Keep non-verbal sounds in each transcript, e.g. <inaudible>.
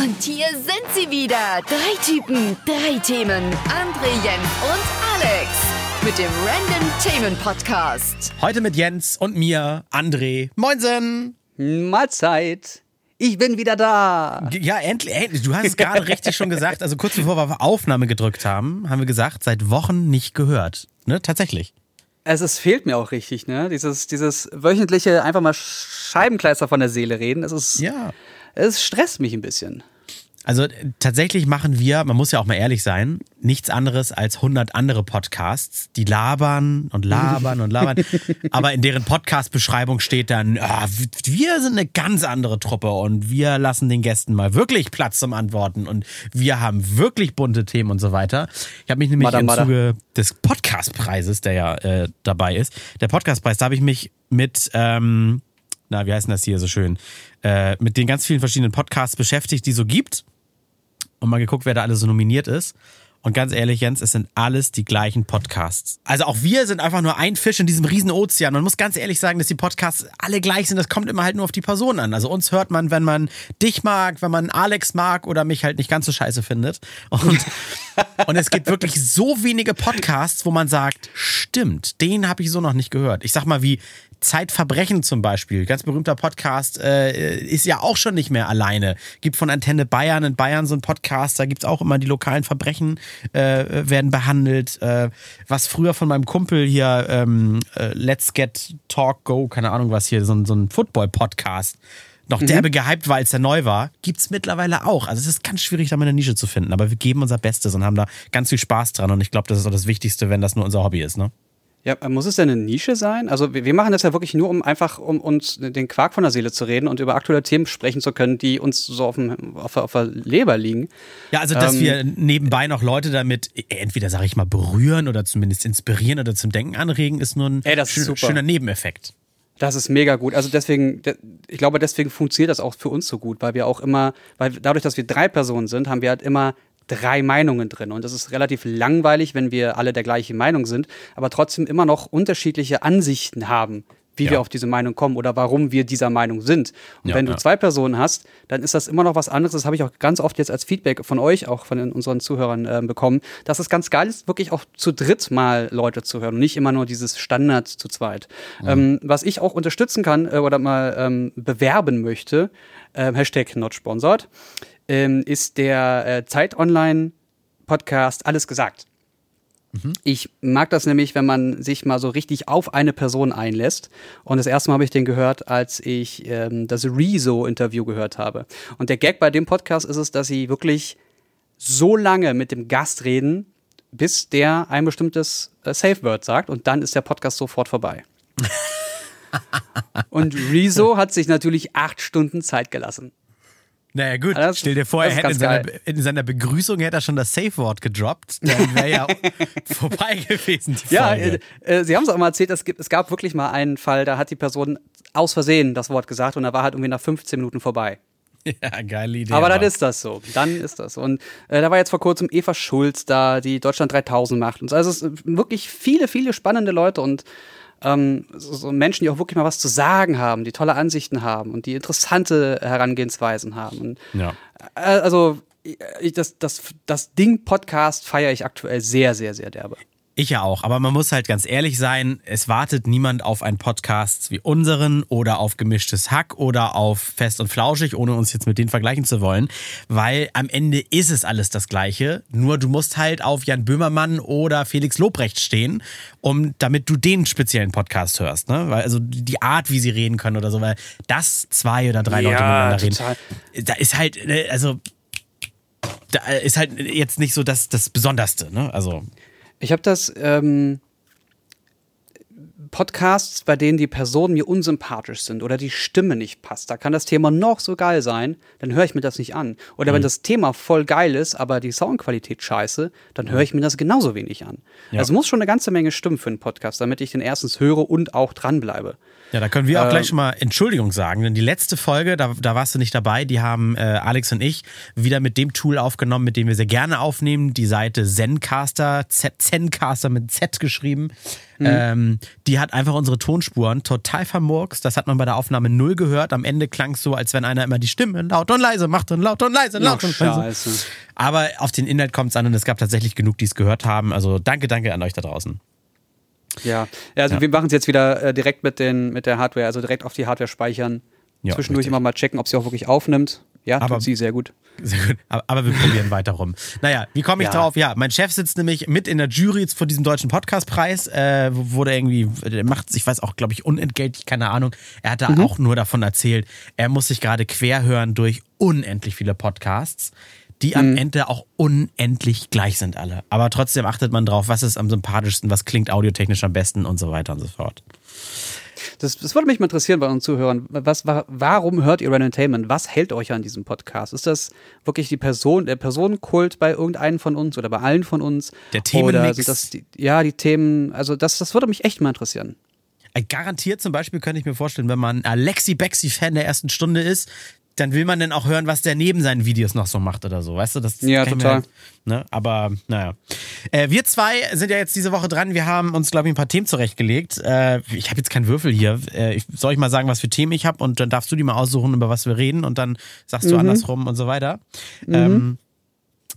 Und hier sind sie wieder. Drei Typen, drei Themen. André, Jens und Alex. Mit dem Random Themen Podcast. Heute mit Jens und mir, André. Moinsen! Mahlzeit. Ich bin wieder da. Ja, endlich, endlich. Du hast es gerade richtig schon gesagt. Also kurz bevor wir auf Aufnahme gedrückt haben, haben wir gesagt, seit Wochen nicht gehört. Ne, tatsächlich. Es ist, fehlt mir auch richtig, ne? Dieses, dieses wöchentliche einfach mal Scheibenkleister von der Seele reden. Es ist, Ja. Es stresst mich ein bisschen. Also äh, tatsächlich machen wir, man muss ja auch mal ehrlich sein, nichts anderes als 100 andere Podcasts, die labern und labern und labern. <laughs> aber in deren Podcast-Beschreibung steht dann, ah, wir sind eine ganz andere Truppe und wir lassen den Gästen mal wirklich Platz zum Antworten und wir haben wirklich bunte Themen und so weiter. Ich habe mich nämlich Mada, im mada. Zuge des Podcastpreises, der ja äh, dabei ist, der Podcastpreis, da habe ich mich mit, ähm, na, wie heißt denn das hier so schön, äh, mit den ganz vielen verschiedenen Podcasts beschäftigt, die es so gibt und mal geguckt, wer da alles so nominiert ist. Und ganz ehrlich, Jens, es sind alles die gleichen Podcasts. Also auch wir sind einfach nur ein Fisch in diesem riesen Ozean. Man muss ganz ehrlich sagen, dass die Podcasts alle gleich sind. Das kommt immer halt nur auf die Person an. Also uns hört man, wenn man dich mag, wenn man Alex mag oder mich halt nicht ganz so scheiße findet. Und, <laughs> und es gibt wirklich so wenige Podcasts, wo man sagt, stimmt, den habe ich so noch nicht gehört. Ich sag mal wie Zeitverbrechen zum Beispiel, ganz berühmter Podcast, äh, ist ja auch schon nicht mehr alleine. Gibt von Antenne Bayern in Bayern so einen Podcast, da gibt's auch immer die lokalen Verbrechen äh, werden behandelt. Äh, was früher von meinem Kumpel hier, ähm, äh, Let's Get Talk Go, keine Ahnung was hier, so, ein- so ein Football-Podcast, noch derbe gehypt war, als er neu war, gibt's mittlerweile auch. Also es ist ganz schwierig, da mal eine Nische zu finden, aber wir geben unser Bestes und haben da ganz viel Spaß dran und ich glaube, das ist auch das Wichtigste, wenn das nur unser Hobby ist, ne? Ja, muss es denn eine Nische sein? Also wir, wir machen das ja wirklich nur, um einfach um uns den Quark von der Seele zu reden und über aktuelle Themen sprechen zu können, die uns so auf, dem, auf, der- auf der Leber liegen. Ja, also dass Ähm, wir nebenbei noch Leute damit äh, entweder, sage ich mal, berühren oder zumindest inspirieren oder zum Denken anregen, ist nur ein Ey, das ist schön- super. schöner Nebeneffekt. Das ist mega gut. Also deswegen, de- ich glaube, deswegen funktioniert das auch für uns so gut, weil wir auch immer, weil dadurch, dass wir drei Personen sind, haben wir halt immer drei Meinungen drin. Und das ist relativ langweilig, wenn wir alle der gleichen Meinung sind, aber trotzdem immer noch unterschiedliche Ansichten haben, wie Ja. wir auf diese Meinung kommen oder warum wir dieser Meinung sind. Und Ja, wenn du ja. zwei Personen hast, dann ist das immer noch was anderes. Das habe ich auch ganz oft jetzt als Feedback von euch, auch von unseren Zuhörern äh, bekommen, dass es ganz geil ist, wirklich auch zu dritt mal Leute zu hören und nicht immer nur dieses Standard zu zweit. Ähm, was ich auch unterstützen kann äh, oder mal ähm, bewerben möchte, äh, Hashtag not sponsored, ähm, ist der äh, Zeit Online Podcast Alles gesagt. Ich mag das nämlich, wenn man sich mal so richtig auf eine Person einlässt. Und das erste Mal habe ich den gehört, als ich ähm, das Rezo-Interview gehört habe. Und der Gag bei dem Podcast ist es, dass sie wirklich so lange mit dem Gast reden, bis der ein bestimmtes äh, Safe Word sagt. Und dann ist der Podcast sofort vorbei. <laughs> und Rezo hat sich natürlich acht Stunden Zeit gelassen. Naja, gut, Das- stell dir vor, er hätte in seiner, in seiner Begrüßung hätte er schon das Safe-Wort gedroppt. Dann wäre ja <laughs> <laughs> vorbei gewesen, Ja, äh, äh, Sie haben es auch mal erzählt, es, gibt, es gab wirklich mal einen Fall, da hat die Person aus Versehen das Wort gesagt und da war halt irgendwie nach 15 Minuten vorbei. <laughs> Ja, geile Idee. Aber dann ist das so. Dann ist das. Und äh, da war jetzt vor kurzem Eva Schulz da, die Deutschland 3000 macht. Und so. also es ist wirklich viele, viele spannende Leute und ähm, so, so Menschen, die auch wirklich mal was zu sagen haben, die tolle Ansichten haben und die interessante Herangehensweisen haben. Und, Ja. äh, also ich, das, das, das Ding Podcast feiere ich aktuell sehr, sehr, sehr derbe. Ich ja auch, aber man muss halt ganz ehrlich sein, es wartet niemand auf einen Podcast wie unseren oder auf gemischtes Hack oder auf Fest und Flauschig, ohne uns jetzt mit denen vergleichen zu wollen, weil am Ende ist es alles das Gleiche, nur du musst halt auf Jan Böhmermann oder Felix Lobrecht stehen, um, damit du den speziellen Podcast hörst, ne? Weil, also die Art, wie sie reden können oder so, weil das zwei oder drei Leute Ja, miteinander total. reden, da ist halt, äh, also da ist halt jetzt nicht so das, das Besonderste, ne? Also Ich habe das ähm, Podcasts, bei denen die Personen mir unsympathisch sind oder die Stimme nicht passt. Da kann das Thema noch so geil sein, dann höre ich mir das nicht an. Oder Mhm. wenn das Thema voll geil ist, aber die Soundqualität scheiße, dann höre ich mir das genauso wenig an. Ja. Also muss schon eine ganze Menge stimmen für einen Podcast, damit ich den erstens höre und auch dranbleibe. Ja, da können wir auch Ähm, gleich schon mal Entschuldigung sagen, denn die letzte Folge, da, da warst du nicht dabei, die haben äh, Alex und ich wieder mit dem Tool aufgenommen, mit dem wir sehr gerne aufnehmen, die Seite Zencaster, Z Zencaster mit Z geschrieben. Ähm, die hat einfach unsere Tonspuren total vermurkst. Das hat man bei der Aufnahme null gehört. Am Ende klang es so, als wenn einer immer die Stimme laut und leise macht und laut und leise, laut und leise. Aber auf den Inhalt kommt es an und es gab tatsächlich genug, die es gehört haben. Also danke, danke an euch da draußen. Ja, ja also Ja. wir machen es jetzt wieder äh, direkt mit, den, mit der Hardware, also direkt auf die Hardware speichern. Ja, Zwischendurch richtig. immer mal checken, ob sie auch wirklich aufnimmt. Ja, Aber- tut sie sehr gut. Sehr gut. Aber, aber wir probieren weiter rum. Naja, wie komme ich Ja. drauf? Ja, mein Chef sitzt nämlich mit in der Jury vor diesem deutschen Podcastpreis, äh, wo der irgendwie, der macht, ich weiß auch, glaube ich, unentgeltlich, keine Ahnung. Er hat da Mhm. auch nur davon erzählt, er muss sich gerade quer hören durch unendlich viele Podcasts, die am Mhm. Ende auch unendlich gleich sind alle. Aber trotzdem achtet man drauf, was ist am sympathischsten, was klingt audiotechnisch am besten und so weiter und so fort. Das, das würde mich mal interessieren bei unseren Zuhörern. Was, wa- warum hört ihr Entertainment? Was hält euch an diesem Podcast? Ist das wirklich die Person, der Personenkult bei irgendeinem von uns oder bei allen von uns? Der Themenmix? Oder sind das die, ja, die Themen, also das, das würde mich echt mal interessieren. Äh, Garantiert zum Beispiel könnte ich mir vorstellen, wenn man Alexi Bexi-Fan der ersten Stunde ist, dann will man dann auch hören, was der neben seinen Videos noch so macht oder so. Weißt du, das Ja, total. Halt, ne? Aber naja. Äh, wir zwei sind ja jetzt diese Woche dran. Wir haben uns, glaube ich, ein paar Themen zurechtgelegt. Äh, ich habe jetzt keinen Würfel hier. Äh, ich, soll ich mal sagen, was für Themen ich habe und dann darfst du die mal aussuchen, über was wir reden und dann sagst du Mhm. andersrum und so weiter. Ähm,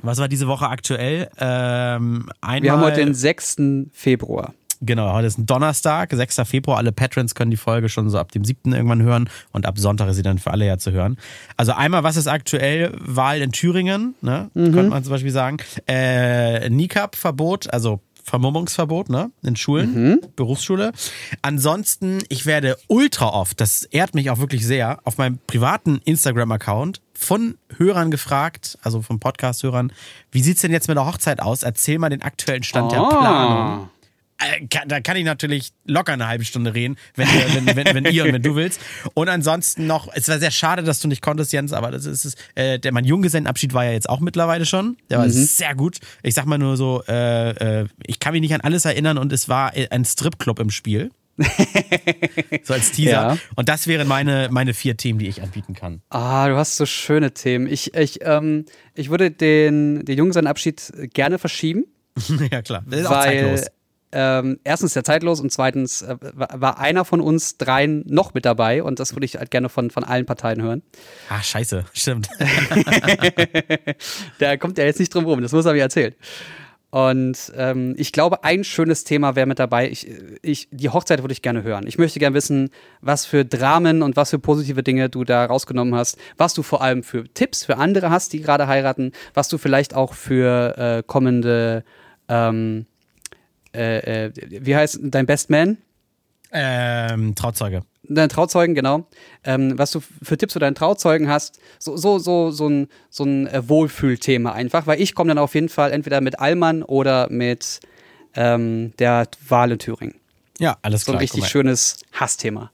was war diese Woche aktuell? Ähm, Wir haben heute den 6. Februar. Genau, heute ist ein Donnerstag, 6. Februar. Alle Patrons können die Folge schon so ab dem 7. irgendwann hören und ab Sonntag ist sie dann für alle ja zu hören. Also einmal, was ist aktuell? Wahl in Thüringen, ne? Könnte man zum Beispiel sagen. Äh, NICAP-Verbot, also Vermummungsverbot, ne? In Schulen, Berufsschule. Ansonsten, ich werde ultra oft, das ehrt mich auch wirklich sehr, auf meinem privaten Instagram-Account von Hörern gefragt, also von Podcast-Hörern, wie sieht's denn jetzt mit der Hochzeit aus? Erzähl mal den aktuellen Stand der Ah. Planung. Äh, Da kann ich natürlich locker eine halbe Stunde reden, wenn, ihr- wenn, wenn, wenn ihr und wenn du willst. Und ansonsten noch, es war sehr schade, dass du nicht konntest, Jens, aber das ist es. Äh, der, mein Junggesellenabschied war ja jetzt auch mittlerweile schon. Der war sehr gut. Ich sag mal nur so, äh, äh, ich kann mich nicht an alles erinnern und es war äh, ein Stripclub im Spiel. <laughs> so als Teaser. Ja. Und das wären meine, meine vier Themen, die ich anbieten kann. Ah, du hast so schöne Themen. Ich, ich, ähm, ich würde den, den Junggesellenabschied gerne verschieben. <laughs> ja, klar. Das ist auch weil zeitlos. Ähm, erstens der zeitlos und zweitens äh, war einer von uns dreien noch mit dabei und das würde ich halt gerne von, von allen Parteien hören. Ah, scheiße. Stimmt. <laughs> Da kommt ja jetzt nicht drum rum, das muss er mir erzählen. Und ähm, ich glaube, ein schönes Thema wäre mit dabei. Ich, ich, die Hochzeit würde ich gerne hören. Ich möchte gerne wissen, was für Dramen und was für positive Dinge du da rausgenommen hast, was du vor allem für Tipps für andere hast, die gerade heiraten, was du vielleicht auch für äh, kommende, ähm, äh, äh, wie heißt dein Best Man? ähm, Trauzeuge. Dein Trauzeugen, genau. Ähm, was du für Tipps für deinen Trauzeugen hast. So, so, so, so ein, so ein äh, Wohlfühlthema einfach, weil ich komme dann auf jeden Fall entweder mit Allmann oder mit ähm, der Wahl in Thüringen. Ja, alles So klar. ein guck richtig schönes Hassthema.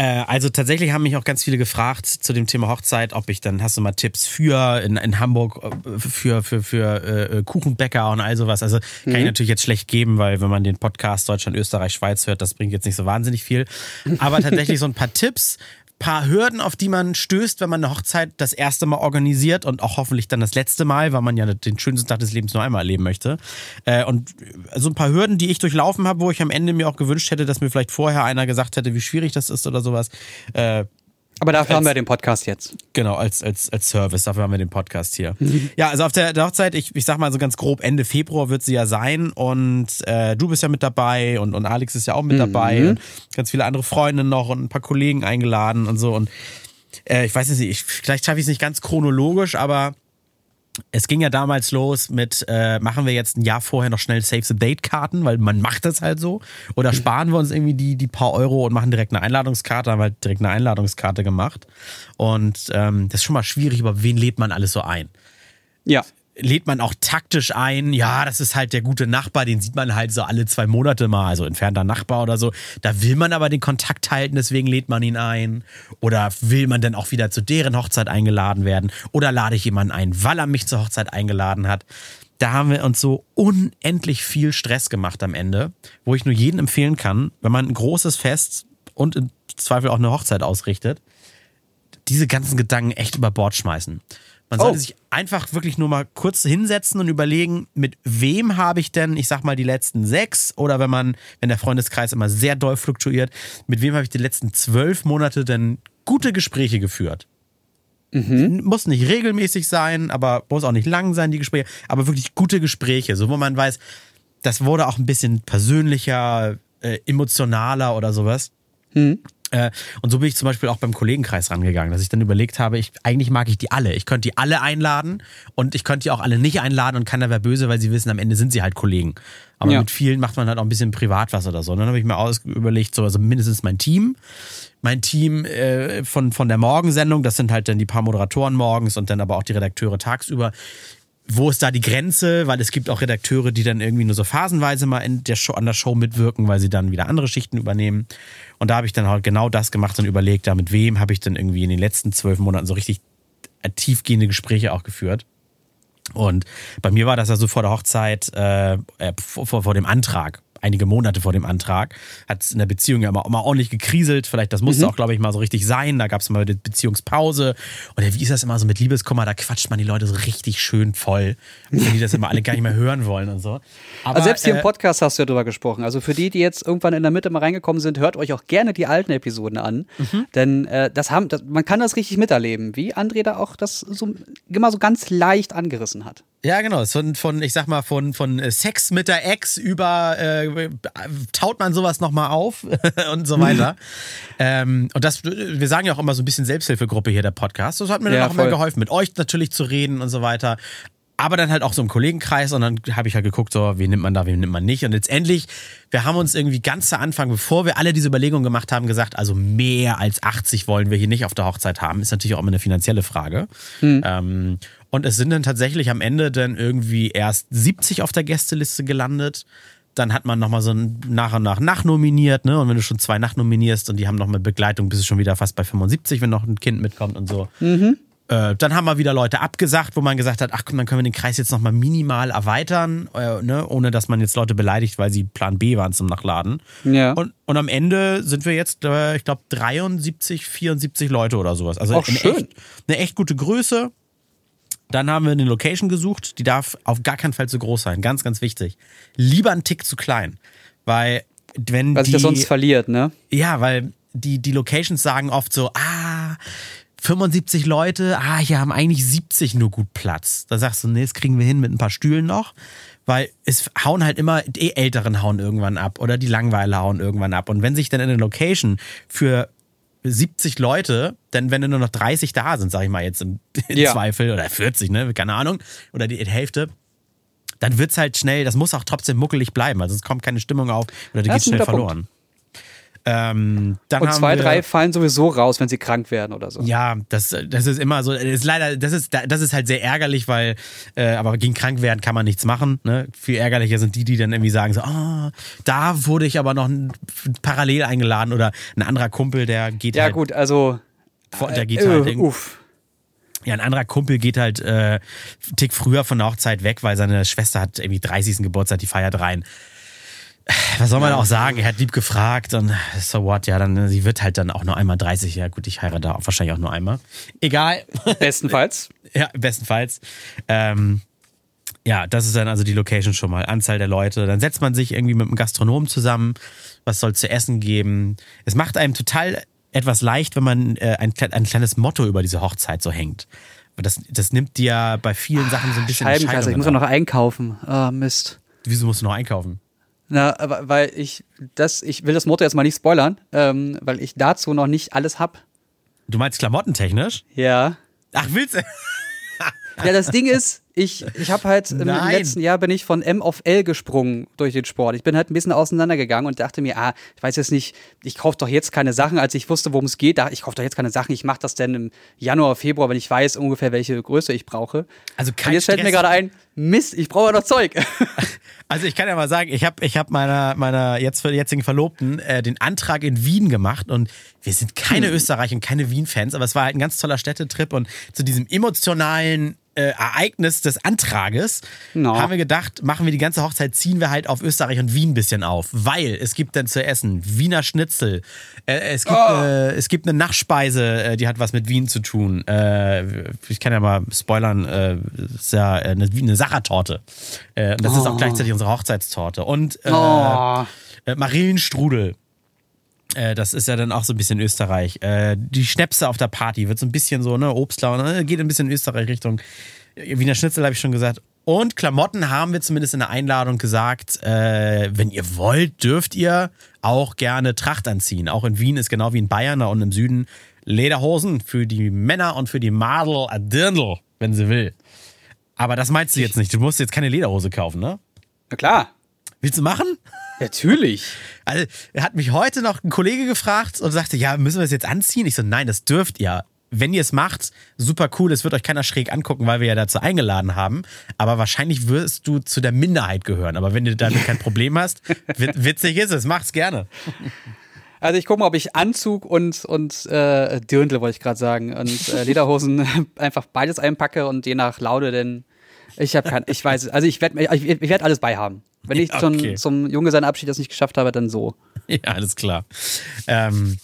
Äh, also tatsächlich haben mich auch ganz viele gefragt zu dem Thema Hochzeit, ob ich dann, hast du mal Tipps für in, in Hamburg äh, für, für, für äh, Kuchenbäcker und all sowas. Also kann ich natürlich jetzt schlecht geben, weil wenn man den Podcast Deutschland, Österreich, Schweiz hört, das bringt jetzt nicht so wahnsinnig viel. Aber tatsächlich so ein paar Tipps, paar Hürden, auf die man stößt, wenn man eine Hochzeit das erste Mal organisiert und auch hoffentlich dann das letzte Mal, weil man ja den schönsten Tag des Lebens nur einmal erleben möchte. Äh, und so ein paar Hürden, die ich durchlaufen habe, wo ich am Ende mir auch gewünscht hätte, dass mir vielleicht vorher einer gesagt hätte, wie schwierig das ist oder sowas. Äh, Aber dafür Als- haben wir den Podcast jetzt. Genau, als, als, als Service. Dafür haben wir den Podcast hier. Ja, also auf der, Hochzeit, ich, ich sag mal so ganz grob, Ende Februar wird sie ja sein. Und äh, du bist ja mit dabei und, und Alex ist ja auch mit dabei. Und ganz viele andere Freunde noch und ein paar Kollegen eingeladen und so. Und äh, ich weiß nicht, ich, vielleicht schaffe ich es nicht ganz chronologisch, aber es ging ja damals los mit, äh, machen wir jetzt ein Jahr vorher noch schnell Save the Date-Karten, weil man macht das halt so. Oder sparen wir uns irgendwie die, die paar Euro und machen direkt eine Einladungskarte, haben halt direkt eine Einladungskarte gemacht. Und ähm, das ist schon mal schwierig, über wen lädt man alles so ein? Ja. Lädt man auch taktisch ein, ja, das ist halt der gute Nachbar, den sieht man halt so alle zwei Monate mal, also entfernter Nachbar oder so. Da will man aber den Kontakt halten, deswegen lädt man ihn ein. Oder will man dann auch wieder zu deren Hochzeit eingeladen werden? Oder lade ich jemanden ein, weil er mich zur Hochzeit eingeladen hat? Da haben wir uns so unendlich viel Stress gemacht am Ende, wo ich nur jedem empfehlen kann, wenn man ein großes Fest und im Zweifel auch eine Hochzeit ausrichtet, diese ganzen Gedanken echt über Bord schmeißen. Man sollte sich einfach wirklich nur mal kurz hinsetzen und überlegen, mit wem habe ich denn, ich sag mal, die letzten sechs oder wenn man, wenn der Freundeskreis immer sehr doll fluktuiert, mit wem habe ich die letzten zwölf Monate denn gute Gespräche geführt? Muss nicht regelmäßig sein, aber muss auch nicht lang sein, die Gespräche, aber wirklich gute Gespräche, so wo man weiß, das wurde auch ein bisschen persönlicher, äh, emotionaler oder sowas. Äh, und so bin ich zum Beispiel auch beim Kollegenkreis rangegangen, dass ich dann überlegt habe, ich, eigentlich mag ich die alle. Ich könnte die alle einladen und ich könnte die auch alle nicht einladen und keiner wäre böse, weil sie wissen, am Ende sind sie halt Kollegen. Aber Ja. mit vielen macht man halt auch ein bisschen privat was oder so. Und dann habe ich mir aus überlegt, so, also mindestens mein Team. Mein Team äh, von, von der Morgensendung, das sind halt dann die paar Moderatoren morgens und dann aber auch die Redakteure tagsüber wo ist da die Grenze? Weil es gibt auch Redakteure, die dann irgendwie nur so phasenweise mal in der Show, an der Show mitwirken, weil sie dann wieder andere Schichten übernehmen. Und da habe ich dann halt genau das gemacht und überlegt, da mit wem habe ich dann irgendwie in den letzten zwölf Monaten so richtig äh, tiefgehende Gespräche auch geführt. Und bei mir war das also vor der Hochzeit, äh, äh, vor vor dem Antrag, einige Monate vor dem Antrag, hat es in der Beziehung ja immer, immer ordentlich gekriselt. Vielleicht, das musste auch, glaube ich, mal so richtig sein. Da gab es mal die Beziehungspause. Und ja, wie ist das immer so mit Liebeskummer? Da quatscht man die Leute so richtig schön voll, wenn die das immer alle gar nicht mehr hören wollen und so. Aber, Also selbst hier äh, im Podcast hast du ja drüber gesprochen. Also für die, die jetzt irgendwann in der Mitte mal reingekommen sind, hört euch auch gerne die alten Episoden an. Mhm. Denn äh, das haben, das, man kann das richtig miterleben, wie André da auch das so immer so ganz leicht angerissen hat. Ja, genau. Von, von ich sag mal, von, von äh, Sex mit der Ex über äh, taut man sowas nochmal auf <laughs> und so weiter. ähm, und das, wir sagen ja auch immer so ein bisschen Selbsthilfegruppe hier, der Podcast. Das hat mir Ja, dann auch immer voll. geholfen, mit euch natürlich zu reden und so weiter. Aber dann halt auch so im Kollegenkreis und dann habe ich halt geguckt, so, wen nimmt man da, wen nimmt man nicht. Und letztendlich, wir haben uns irgendwie ganz zu Anfang, bevor wir alle diese Überlegungen gemacht haben, gesagt, also mehr als 80 wollen wir hier nicht auf der Hochzeit haben. Ist natürlich auch immer eine finanzielle Frage. Ähm, und es sind dann tatsächlich am Ende dann irgendwie erst 70 auf der Gästeliste gelandet. Dann hat man nochmal so nach und nach nachnominiert, ne? Und wenn du schon zwei nachnominierst und die haben noch mit Begleitung, bist du schon wieder fast bei 75, wenn noch ein Kind mitkommt und so. Äh, dann haben wir wieder Leute abgesagt, wo man gesagt hat, ach komm, dann können wir den Kreis jetzt nochmal minimal erweitern, äh, ne? ohne dass man jetzt Leute beleidigt, weil sie Plan B waren zum Nachladen. Ja. Und, und am Ende sind wir jetzt, äh, ich glaube, 73, 74 Leute oder sowas. Also Auch eine, schön. Echt, eine echt gute Größe. Dann haben wir eine Location gesucht, die darf auf gar keinen Fall zu groß sein. Ganz, ganz wichtig. Lieber ein Tick zu klein. Weil, wenn Weil sich das sonst verliert, ne? Ja, weil die, die Locations sagen oft so, ah, 75 Leute, ah, hier haben eigentlich 70 nur gut Platz. Da sagst du, nee, das kriegen wir hin mit ein paar Stühlen noch. Weil es hauen halt immer, die Älteren hauen irgendwann ab oder die Langweiler hauen irgendwann ab. Und wenn sich dann in der Location für 70 Leute, dann wenn nur noch 30 da sind, sag ich mal jetzt im, im Ja. Zweifel, oder 40, ne, keine Ahnung, oder die Hälfte, dann wird's halt schnell, das muss auch trotzdem muckelig bleiben. Also es kommt keine Stimmung auf oder die Das geht schnell verloren. Ähm, Und zwei, wir, drei fallen sowieso raus, wenn sie krank werden oder so. Ja, das, das ist immer so. Das ist leider, das ist, das ist halt sehr ärgerlich, weil, äh, aber gegen krank werden kann man nichts machen. Ne? Viel ärgerlicher sind die, die dann irgendwie sagen so, ah, da wurde ich aber noch parallel eingeladen oder ein anderer Kumpel, der geht Ja, halt, gut, also. der geht äh, halt, irgendwie- uff. ja, ein anderer Kumpel geht halt äh, einen Tick früher von der Hochzeit weg, weil seine Schwester hat irgendwie 30. Geburtstag, die feiert rein. Was soll man auch sagen? Er hat lieb gefragt und so what, ja, dann, sie wird halt dann auch nur einmal 30. Ja, gut, ich heirate auch wahrscheinlich auch nur einmal. Egal. Bestenfalls. <laughs> Ja, bestenfalls. Ähm, ja, das ist dann also die Location schon mal. Anzahl der Leute. Dann setzt man sich irgendwie mit einem Gastronomen zusammen. Was soll zu essen geben? Es macht einem total etwas leicht, wenn man äh, ein, ein kleines Motto über diese Hochzeit so hängt. Das, das nimmt dir bei vielen Sachen so ein bisschen Scheibenkleister, ich Entscheidungen muss ja ab. noch einkaufen. Ah, Mist. Wieso musst du noch einkaufen? Na, aber weil ich das, ich will das Motto jetzt mal nicht spoilern, ähm, weil ich dazu noch nicht alles hab. Du meinst klamottentechnisch? Ja. Ach, willst du? Ja, das Ding ist, ich, ich habe halt im, Nein. letzten Jahr bin ich von M auf L gesprungen durch den Sport. Ich bin halt ein bisschen auseinandergegangen und dachte mir, ah, ich weiß jetzt nicht, ich kaufe doch jetzt keine Sachen, als ich wusste, worum es geht. Ich kaufe doch jetzt keine Sachen, ich mache das dann im Januar, Februar, wenn ich weiß ungefähr, welche Größe ich brauche. Also Und kein jetzt fällt mir gerade ein, Mist, ich brauche ja noch Zeug. <laughs> Also ich kann ja mal sagen, ich habe ich hab meiner, meiner jetzt, jetzigen Verlobten äh, den Antrag in Wien gemacht und wir sind keine Hm. Österreich- und keine Wien-Fans, aber es war halt ein ganz toller Städtetrip und zu diesem emotionalen äh, Ereignis des, Antrages No. haben wir gedacht, machen wir die ganze Hochzeit, ziehen wir halt auf Österreich und Wien ein bisschen auf. Weil es gibt dann zu essen Wiener Schnitzel. Äh, es, gibt, äh, es gibt eine Nachspeise, äh, die hat was mit Wien zu tun. Äh, ich kann ja mal spoilern, äh, ist ja äh, eine, eine Sachertorte. Und das ist auch gleichzeitig unsere Hochzeitstorte. Und Oh. Marillenstrudel. Äh, das ist ja dann auch so ein bisschen Österreich. Äh, die Schnäpse auf der Party wird so ein bisschen so, ne, Obstler, ne, geht ein bisschen Österreich Richtung Wiener Schnitzel, habe ich schon gesagt. Und Klamotten haben wir zumindest in der Einladung gesagt, äh, wenn ihr wollt, dürft ihr auch gerne Tracht anziehen. Auch in Wien ist genau wie in Bayern unten im Süden Lederhosen für die Männer und für die Madel a Dirndl, wenn sie will. Aber das meinst du jetzt nicht. Du musst jetzt keine Lederhose kaufen, ne? Na klar. Willst du machen? Natürlich. Also, er hat mich heute noch ein Kollege gefragt und sagte, ja, müssen wir das jetzt anziehen? Ich so, nein, das dürft ihr. Wenn ihr es macht, super cool, es wird euch keiner schräg angucken, weil wir ja dazu eingeladen haben. Aber wahrscheinlich wirst du zu der Minderheit gehören. Aber wenn du damit kein <laughs> Problem hast, wit- witzig ist es, mach's gerne. Also ich gucke mal, ob ich Anzug und, und äh, Dirndl, wollte ich gerade sagen, und äh, <laughs> Lederhosen <laughs> einfach beides einpacke und je nach Laude, denn ich habe kein, ich weiß, es. also ich werde ich, ich werd alles beihaben. Wenn ich Ja, zum, okay. zum Junggesellenabschied das nicht geschafft habe, dann so. <laughs> Ja, alles klar. Ähm,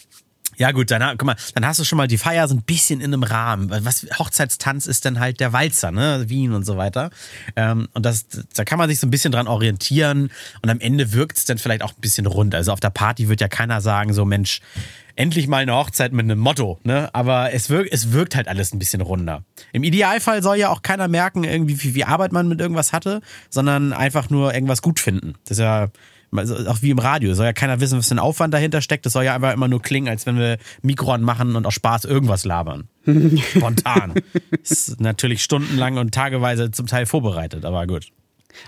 ja, gut, dann, guck mal, dann hast du schon mal die Feier so ein bisschen in einem Rahmen. Was Hochzeitstanz ist dann halt der Walzer, ne? Wien und so weiter. Ähm, und das, da kann man sich so ein bisschen dran orientieren und am Ende wirkt es dann vielleicht auch ein bisschen rund. Also auf der Party wird ja keiner sagen, so Mensch, endlich mal eine Hochzeit mit einem Motto, ne? Aber es wirkt, es wirkt halt alles ein bisschen runder. Im Idealfall soll ja auch keiner merken, irgendwie, wie viel Arbeit man mit irgendwas hatte, sondern einfach nur irgendwas gut finden. Das ist ja also auch wie im Radio. Soll ja keiner wissen, was für ein Aufwand dahinter steckt. Das soll ja einfach immer nur klingen, als wenn wir Mikro anmachen und aus Spaß irgendwas labern. <laughs> Spontan. ist natürlich stundenlang und tageweise zum Teil vorbereitet, aber gut.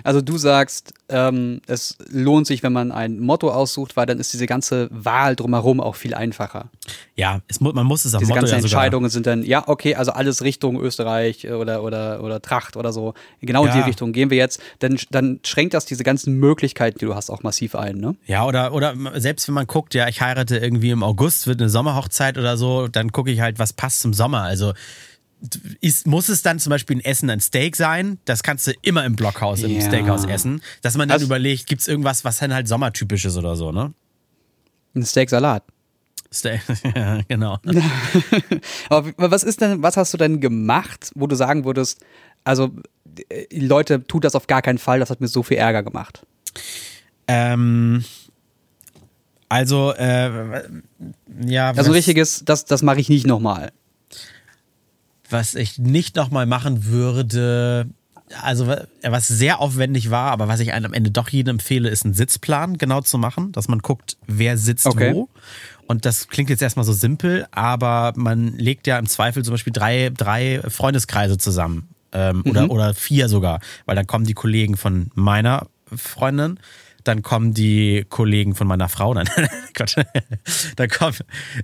Also du sagst, ähm, es lohnt sich, wenn man ein Motto aussucht, weil dann ist diese ganze Wahl drumherum auch viel einfacher. Ja, es, man muss es am Diese Motto ganzen ja Entscheidungen sind dann, ja, okay, also alles Richtung Österreich oder, oder, oder Tracht oder so. Genau in Ja. die Richtung gehen wir jetzt. Dann, dann schränkt das diese ganzen Möglichkeiten, die du hast, auch massiv ein, ne? Ja, oder, oder selbst wenn man guckt, ja, ich heirate irgendwie im August, wird eine Sommerhochzeit oder so, dann gucke ich halt, was passt zum Sommer. Also ist, muss es dann zum Beispiel ein Essen, ein Steak sein? Das kannst du immer im Blockhaus, im Ja. Steakhouse essen. Dass man dann Also- überlegt, gibt es irgendwas, was dann halt sommertypisch ist oder so, ne? Ein Steak-Salat. Steak, <laughs> ja, genau. <laughs> Aber was ist denn, was hast du denn gemacht, wo du sagen würdest, also äh, Leute, tut das auf gar keinen Fall, das hat mir so viel Ärger gemacht. Ähm, also, äh, ja, Also richtiges, das, das mache ich nicht nochmal. Was ich nicht nochmal machen würde, also wa- was sehr aufwendig war, aber was ich einem am Ende doch jedem empfehle, ist einen Sitzplan genau zu machen, dass man guckt, wer sitzt Okay. wo. Und das klingt jetzt erstmal so simpel, aber man legt ja im Zweifel zum Beispiel drei, drei Freundeskreise zusammen. Ähm, oder, oder vier sogar, weil dann kommen die Kollegen von meiner Freundin, dann kommen die Kollegen von meiner Frau, <laughs> dann, Quatsch, dann kommen,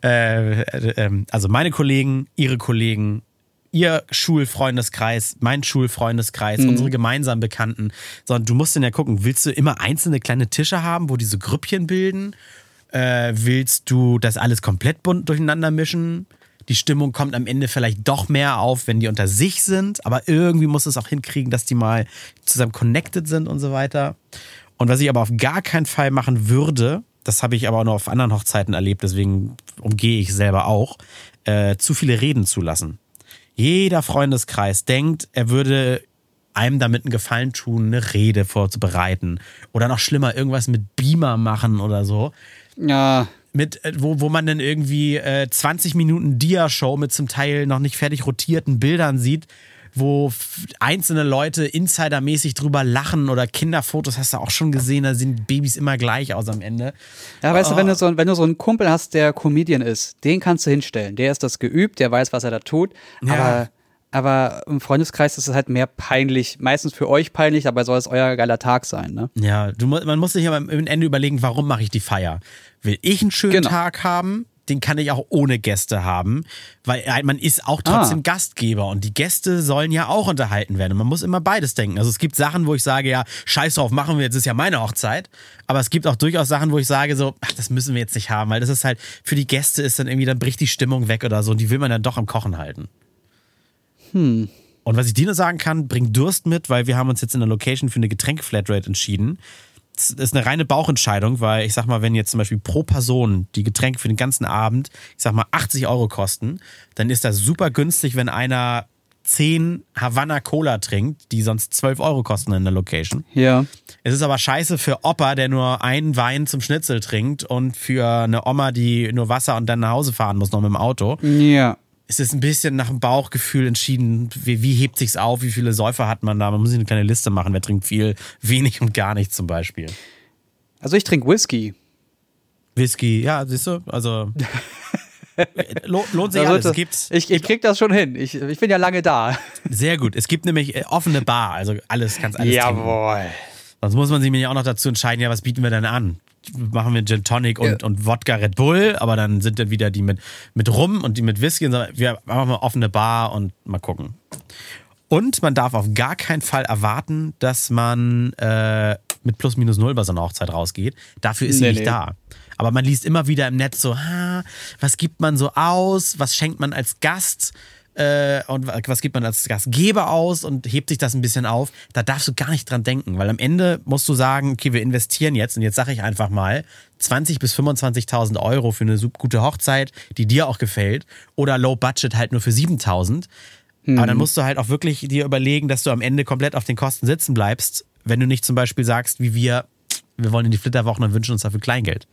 äh, äh, ähm, also meine Kollegen, ihre Kollegen, ihr Schulfreundeskreis, mein Schulfreundeskreis, unsere gemeinsamen Bekannten. Sondern du musst dann ja gucken, willst du immer einzelne kleine Tische haben, wo diese Grüppchen bilden? Äh, willst du das alles komplett bunt durcheinander mischen? Die Stimmung kommt am Ende vielleicht doch mehr auf, wenn die unter sich sind, aber irgendwie muss es auch hinkriegen, dass die mal zusammen connected sind und so weiter. Und was ich aber auf gar keinen Fall machen würde, das habe ich aber auch noch auf anderen Hochzeiten erlebt, deswegen umgehe ich selber auch, äh, zu viele Reden zulassen. Jeder Freundeskreis denkt, er würde einem damit einen Gefallen tun, eine Rede vorzubereiten. Oder noch schlimmer, irgendwas mit Beamer machen oder so. Ja, Mit, äh, wo, wo man dann irgendwie äh, 20 Minuten Dia-Show mit zum Teil noch nicht fertig rotierten Bildern sieht, wo einzelne Leute insidermäßig drüber lachen oder Kinderfotos hast du auch schon gesehen, da sehen Babys immer gleich aus am Ende. Ja, weißt du, wenn du, so, wenn du so einen Kumpel hast, der Comedian ist, den kannst du hinstellen. Der ist das geübt, der weiß, was er da tut. Ja. Aber, aber im Freundeskreis ist es halt mehr peinlich. Meistens für euch peinlich, dabei soll es euer geiler Tag sein, ne? Ja, du, man muss sich aber am Ende überlegen, warum mache ich die Feier? Will ich einen schönen Genau. Tag haben? Den kann ich auch ohne Gäste haben, weil äh, man ist auch trotzdem Ah. Gastgeber und die Gäste sollen ja auch unterhalten werden. Und man muss immer beides denken. Also es gibt Sachen, wo ich sage, ja, scheiß drauf, machen wir jetzt, ist ja meine Hochzeit. Aber es gibt auch durchaus Sachen, wo ich sage, so, ach, das müssen wir jetzt nicht haben, weil das ist halt, für die Gäste ist dann irgendwie, dann bricht die Stimmung weg oder so und die will man dann doch am Kochen halten. Und was ich dir nur sagen kann, bring Durst mit, weil wir haben uns jetzt in der Location für eine Getränk-Flatrate entschieden. Das ist eine reine Bauchentscheidung, weil ich sag mal, wenn jetzt zum Beispiel pro Person die Getränke für den ganzen Abend, ich sag mal, 80 Euro kosten, dann ist das super günstig, wenn einer 10 Havanna Cola trinkt, die sonst 12 Euro kosten in der Location. Ja. Es ist aber scheiße für Opa, der nur einen Wein zum Schnitzel trinkt und für eine Oma, die nur Wasser und dann nach Hause fahren muss, noch mit dem Auto. Ja. Es ist ein bisschen nach dem Bauchgefühl entschieden, wie, wie hebt sich's auf, wie viele Säufer hat man da. Man muss sich eine kleine Liste machen, wer trinkt viel, <laughs> wenig und gar nichts zum Beispiel. Also ich trinke Whisky. Whisky, ja, siehst du, also <laughs> lo- lohnt sich Da alles. Es ich, ich krieg das schon hin. Ich, ich bin ja lange da. sehr gut. Es gibt nämlich äh, offene Bar, also alles, kannst alles trinken. Sonst muss man sich nämlich auch noch dazu entscheiden, ja, was bieten wir denn an? Machen wir Gin Tonic und, Ja. und Wodka Red Bull, aber dann sind dann wieder die mit, mit Rum und die mit Whisky. Wir machen mal offene Bar und mal gucken. Und man darf auf gar keinen Fall erwarten, dass man äh, mit plus minus null bei so einer Hochzeit rausgeht. Dafür ist sie Nee, nicht nee. da. Aber man liest immer wieder im Netz so, ha, was gibt man so aus? Was schenkt man als Gast? Äh, und wa- was gibt man als Gastgeber aus und hebt sich das ein bisschen auf? Da darfst du gar nicht dran denken, weil am Ende musst du sagen, okay, wir investieren jetzt und jetzt sage ich einfach mal 20.000 bis 25.000 Euro für eine gute Hochzeit, die dir auch gefällt oder Low Budget halt nur für 7.000. Aber dann musst du halt auch wirklich dir überlegen, dass du am Ende komplett auf den Kosten sitzen bleibst, wenn du nicht zum Beispiel sagst, wie wir, wir wollen in die Flitterwochen und wünschen uns dafür Kleingeld.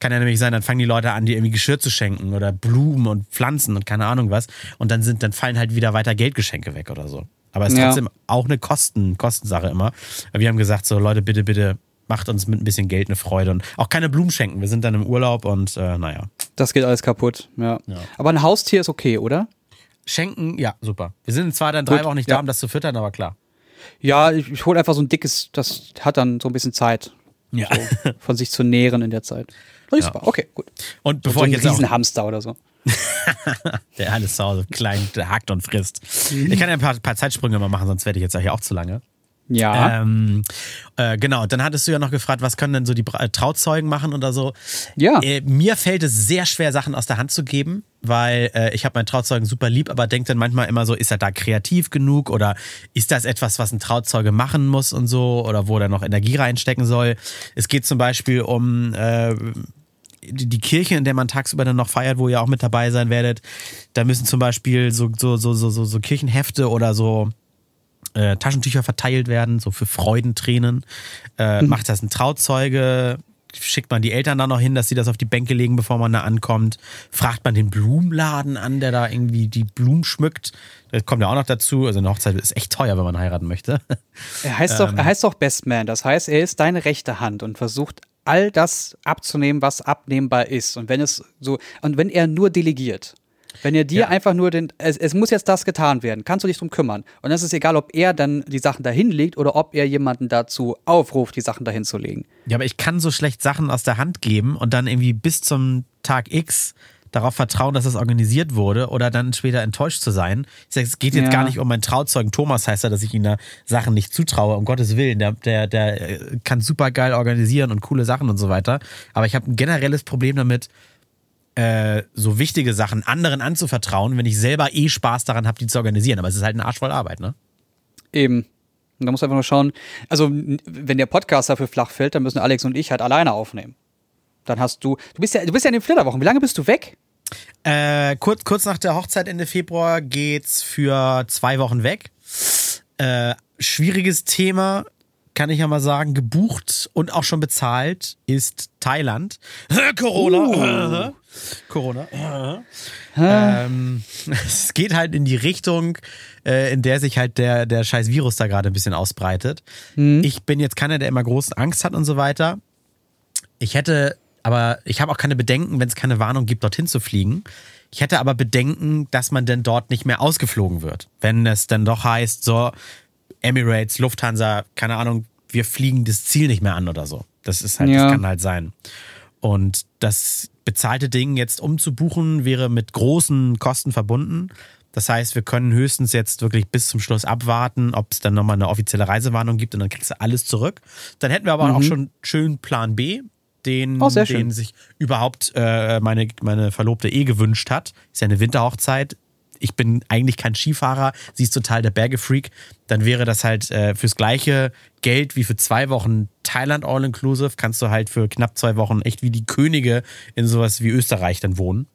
Kann ja nämlich sein, dann fangen die Leute an, dir irgendwie Geschirr zu schenken oder Blumen und Pflanzen und keine Ahnung was. Und dann sind, dann fallen halt wieder weiter Geldgeschenke weg oder so. Aber es ist Ja. trotzdem auch eine Kosten, Kostensache immer. Wir haben gesagt, so Leute, bitte, bitte macht uns mit ein bisschen Geld eine Freude und auch keine Blumen schenken. Wir sind dann im Urlaub und äh, naja. Das geht alles kaputt. Ja. Ja. Aber ein Haustier ist okay, oder? Schenken, ja, super. Wir sind zwar dann drei Gut, Wochen nicht ja. da, um das zu füttern, aber klar. Ja, ich, ich hole einfach so ein dickes, das hat dann so ein bisschen Zeit, Ja. so, von sich zu nähren in der Zeit. Ist Ja. super. Okay, gut. Und bevor so ich ein jetzt Riesenhamster oder so. <laughs> Der alles zu Hause klein der hackt und frisst. Ich kann ja ein paar, paar Zeitsprünge mal machen, sonst werde ich jetzt hier auch zu lange. Ja. Ähm, äh, genau, dann hattest du ja noch gefragt, was können denn so die Bra- äh, Trauzeugen machen oder so. Ja. Äh, mir fällt es sehr schwer, Sachen aus der Hand zu geben, weil äh, ich habe meinen Trauzeugen super lieb, aber denke dann manchmal immer so, ist er da kreativ genug oder ist das etwas, was ein Trauzeuge machen muss und so oder wo er noch Energie reinstecken soll. Es geht zum Beispiel um äh, die Kirche, in der man tagsüber dann noch feiert, wo ihr auch mit dabei sein werdet, da müssen zum Beispiel so, so, so, so, so, so Kirchenhefte oder so äh, Taschentücher verteilt werden, so für Freudentränen. Äh, Macht das ein Trauzeuge? Schickt man die Eltern da noch hin, dass sie das auf die Bänke legen, bevor man da ankommt? Fragt man den Blumenladen an, der da irgendwie die Blumen schmückt? Das kommt ja auch noch dazu. Also eine Hochzeit ist echt teuer, wenn man heiraten möchte. Er heißt, Ähm. doch, er heißt doch Best Man. Das heißt, er ist deine rechte Hand und versucht all das abzunehmen, was abnehmbar ist. Und wenn es so, und wenn er nur delegiert, wenn er dir Ja. einfach nur den, es, es muss jetzt das getan werden, kannst du dich drum kümmern. Und es ist egal, ob er dann die Sachen dahin legt oder ob er jemanden dazu aufruft, die Sachen dahin zu legen. Ja, aber ich kann so schlecht Sachen aus der Hand geben und dann irgendwie bis zum Tag X darauf vertrauen, dass es organisiert wurde oder dann später enttäuscht zu sein. Ich sag, es geht jetzt Ja. gar nicht um meinen Trauzeugen Thomas, heißt er, dass ich ihm da Sachen nicht zutraue, um Gottes Willen. Der, der, der äh, kann super geil organisieren und coole Sachen und so weiter. Aber ich habe ein generelles Problem damit, äh, so wichtige Sachen anderen anzuvertrauen, wenn ich selber eh Spaß daran habe, die zu organisieren. Aber es ist halt eine Arsch voll Arbeit, ne? Eben. Und da muss einfach nur schauen, also wenn der Podcast dafür flach fällt, dann müssen Alex und ich halt alleine aufnehmen. Dann hast du, du bist ja, du bist ja in den Flitterwochen. Wie lange bist du weg? Äh, kurz, kurz nach der Hochzeit Ende Februar geht's für zwei Wochen weg. Äh, schwieriges Thema, kann ich ja mal sagen, gebucht und auch schon bezahlt ist Thailand. Corona. Corona. Ähm, <laughs> es geht halt in die Richtung, äh, in der sich halt der, der scheiß Virus da gerade ein bisschen ausbreitet. Ich bin jetzt keiner, der immer große Angst hat und so weiter. Ich hätte, aber ich habe auch keine Bedenken, wenn es keine Warnung gibt, dorthin zu fliegen. Ich hätte aber Bedenken, dass man denn dort nicht mehr ausgeflogen wird. Wenn es dann doch heißt, so, Emirates, Lufthansa, keine Ahnung, wir fliegen das Ziel nicht mehr an oder so. Das ist halt, Ja. das kann halt sein. Und das bezahlte Ding jetzt umzubuchen wäre mit großen Kosten verbunden. Das heißt, wir können höchstens jetzt wirklich bis zum Schluss abwarten, ob es dann nochmal eine offizielle Reisewarnung gibt und dann kriegst du alles zurück. Dann hätten wir aber auch schon schön Plan B, den, Oh, sehr schön. den sich überhaupt äh, meine, meine Verlobte eh gewünscht hat. Ist ja eine Winterhochzeit. ich bin eigentlich kein Skifahrer, sie ist total der Bergefreak, dann wäre das halt äh, fürs gleiche Geld wie für zwei Wochen Thailand All-Inclusive, kannst du halt für knapp zwei Wochen echt wie die Könige in sowas wie Österreich dann wohnen.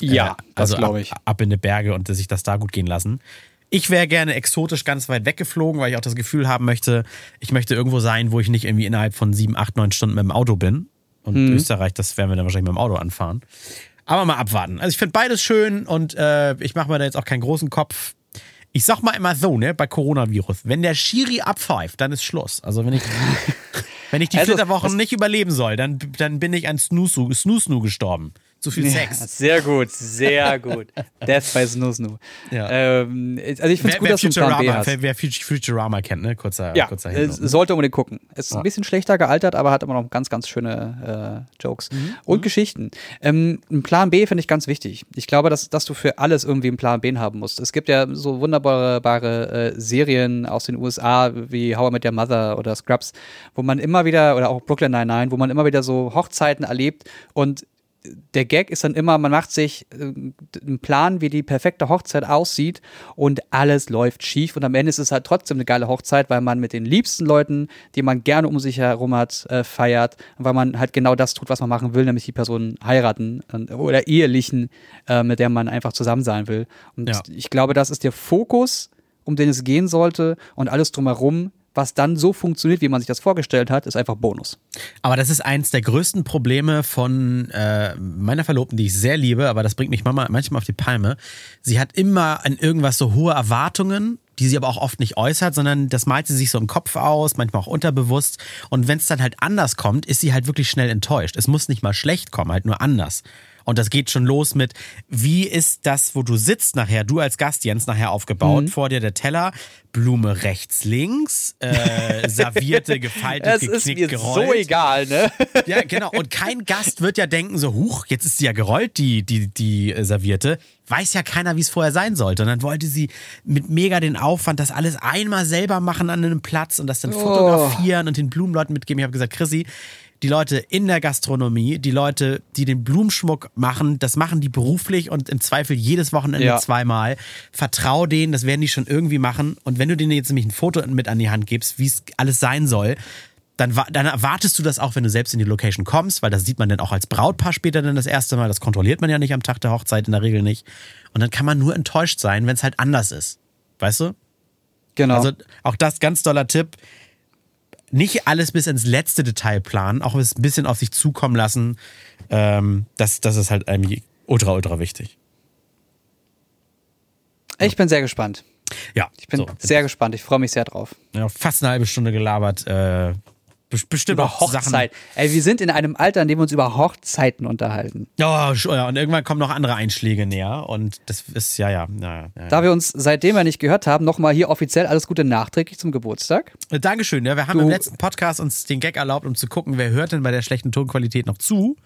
Ja, äh, also glaube ich. Ab, ab in die Berge und sich das da gut gehen lassen. Ich wäre gerne exotisch ganz weit weggeflogen, weil ich auch das Gefühl haben möchte, ich möchte irgendwo sein, wo ich nicht irgendwie innerhalb von sieben, acht, neun Stunden mit dem Auto bin. Und Hm. Österreich, das werden wir dann wahrscheinlich mit dem Auto anfahren. Aber mal abwarten. Also ich finde beides schön und äh, ich mache mir da jetzt auch keinen großen Kopf. Ich sag mal immer so, ne, bei Coronavirus, wenn der Schiri abpfeift, dann ist Schluss. Also wenn ich, <laughs> wenn ich die Also, Flitterwochen nicht überleben soll, dann, dann bin ich an Snoozu, Snoo gestorben. Zu viel Sex. sehr gut, sehr <laughs> gut. Death by Snoo Snoo. Ja. Ähm, also ich finde es gut, dass du einen Plan B Futurama, hast. wer, wer Fut- Futurama kennt, ne? Kurzer, Ja, kurzer Hinweis. sollte unbedingt gucken. Ist ein bisschen schlechter gealtert, aber hat immer noch ganz, ganz schöne äh, Jokes und Geschichten. Ähm, ein Plan B finde ich ganz wichtig. Ich glaube, dass, dass du für alles irgendwie einen Plan B haben musst. Es gibt ja so wunderbare äh, Serien aus den USA wie How I Met Your Mother oder Scrubs, wo man immer wieder, oder auch Brooklyn Nine-Nine, wo man immer wieder so Hochzeiten erlebt und der Gag ist dann immer, man macht sich äh, einen Plan, wie die perfekte Hochzeit aussieht und alles läuft schief und am Ende ist es halt trotzdem eine geile Hochzeit, weil man mit den liebsten Leuten, die man gerne um sich herum hat, äh, feiert und weil man halt genau das tut, was man machen will, nämlich die Person heiraten oder ehelichen, äh, mit der man einfach zusammen sein will. Und Ja. ich glaube, das ist der Fokus, um den es gehen sollte und alles drumherum, was dann so funktioniert, wie man sich das vorgestellt hat, ist einfach Bonus. Aber das ist eins der größten Probleme von äh, meiner Verlobten, die ich sehr liebe, aber das bringt mich manchmal, manchmal auf die Palme. Sie hat immer an irgendwas so hohe Erwartungen, die sie aber auch oft nicht äußert, sondern das malt sie sich so im Kopf aus, manchmal auch unterbewusst. Und wenn es dann halt anders kommt, ist sie halt wirklich schnell enttäuscht. Es muss nicht mal schlecht kommen, halt nur anders. Und das geht schon los mit, wie ist das, wo du sitzt nachher, du als Gast, Jens, nachher aufgebaut, Mhm. vor dir der Teller, Blume rechts, links, äh, <laughs> servierte, gefaltet, geknickt, gerollt. egal, ne? <laughs> Ja, genau. Und kein Gast wird ja denken, so, huch, jetzt ist sie ja gerollt, die, die, die äh, Servierte. Weiß ja keiner, wie es vorher sein sollte. Und dann wollte sie mit mega den Aufwand das alles einmal selber machen an einem Platz und das dann fotografieren und den Blumenleuten mitgeben. Ich habe gesagt, Chrissy, die Leute in der Gastronomie, die Leute, die den Blumenschmuck machen, das machen die beruflich und im Zweifel jedes Wochenende Ja. zweimal. Vertrau denen, das werden die schon irgendwie machen. Und wenn du denen jetzt nämlich ein Foto mit an die Hand gibst, wie es alles sein soll, dann, dann erwartest du das auch, wenn du selbst in die Location kommst, weil das sieht man dann auch als Brautpaar später dann das erste Mal. Das kontrolliert man ja nicht am Tag der Hochzeit in der Regel nicht. Und dann kann man nur enttäuscht sein, wenn es halt anders ist. Weißt du? Genau. Also auch das ganz toller Tipp. Nicht alles bis ins letzte Detail planen, auch es ein bisschen auf sich zukommen lassen. Ähm, das, das ist halt irgendwie ultra, ultra wichtig. ich bin sehr gespannt. Ja, Ich bin so. sehr gespannt. Ich freue mich sehr drauf. Ja, fast eine halbe Stunde gelabert. Äh, bestimmt Über. Hochzeit. Ey, wir sind in einem Alter, in dem wir uns über Hochzeiten unterhalten. Ja, sch- ja, und irgendwann kommen noch andere Einschläge näher. Und das ist, ja, ja. ja, ja. Da wir uns seitdem wir nicht gehört haben, nochmal hier offiziell alles Gute nachträglich zum Geburtstag. Äh, Dankeschön. Ja, wir haben Du- im letzten Podcast uns den Gag erlaubt, um zu gucken, wer hört denn bei der schlechten Tonqualität noch zu.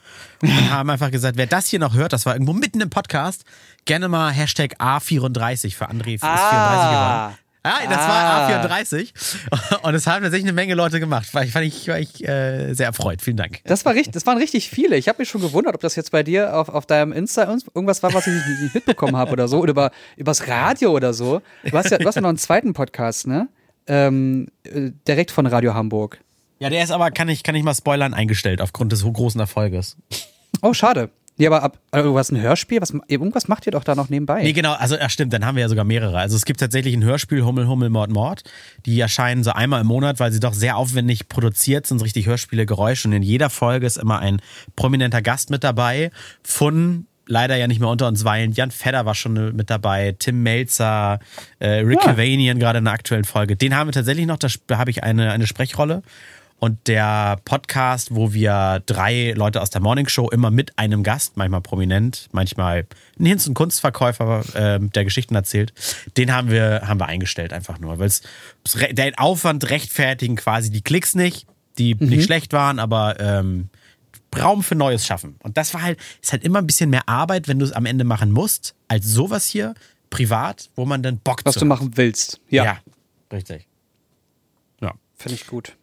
Und <laughs> haben einfach gesagt, wer das hier noch hört, das war irgendwo mitten im Podcast, gerne mal Hashtag A34 für André ist 34 geworden. Ja, das Ah. war A34. <laughs> Und es haben tatsächlich eine Menge Leute gemacht. War ich, war ich, war ich äh, sehr erfreut. Vielen Dank. Das, war richtig, das waren richtig viele. Ich habe mich schon gewundert, ob das jetzt bei dir auf, auf deinem Insta irgendwas war, was ich nicht, mitbekommen habe oder so. Oder über, übers Radio oder so. Du hast ja, du hast ja noch einen zweiten Podcast, ne? Ähm, äh, direkt von Radio Hamburg. Ja, der ist aber, kann ich, kann ich mal spoilern, eingestellt aufgrund des großen Erfolges. Oh, schade. Ja, aber ab, also, was ein Hörspiel? Was, irgendwas macht ihr doch da noch nebenbei. Nee, genau, also ja, stimmt, dann haben wir ja sogar mehrere. Also es gibt tatsächlich ein Hörspiel Hummel, Hummel, Mord, Mord. Die erscheinen so einmal im Monat, weil sie doch sehr aufwendig produziert sind, so richtig Hörspiele, Geräusche. Und in jeder Folge ist immer ein prominenter Gast mit dabei. Von leider ja nicht mehr unter uns weilen. Jan Fedder war schon mit dabei, Tim Melzer, äh, Rick Ja. Cavanian gerade in der aktuellen Folge. Den haben wir tatsächlich noch, da habe ich eine, eine Sprechrolle. Und der Podcast, wo wir drei Leute aus der Morning Show immer mit einem Gast, manchmal prominent, manchmal ein Hinz- und Kunstverkäufer, ähm, der Geschichten erzählt, den haben wir, haben wir eingestellt einfach nur, weil es den Aufwand rechtfertigen quasi die Klicks nicht, die nicht schlecht waren, aber ähm, Raum für Neues schaffen. Und das war halt, ist halt immer ein bisschen mehr Arbeit, wenn du es am Ende machen musst, als sowas hier, privat, wo man dann Bock was zu du machen willst. Ja, Ja, richtig. Ja. finde ich gut.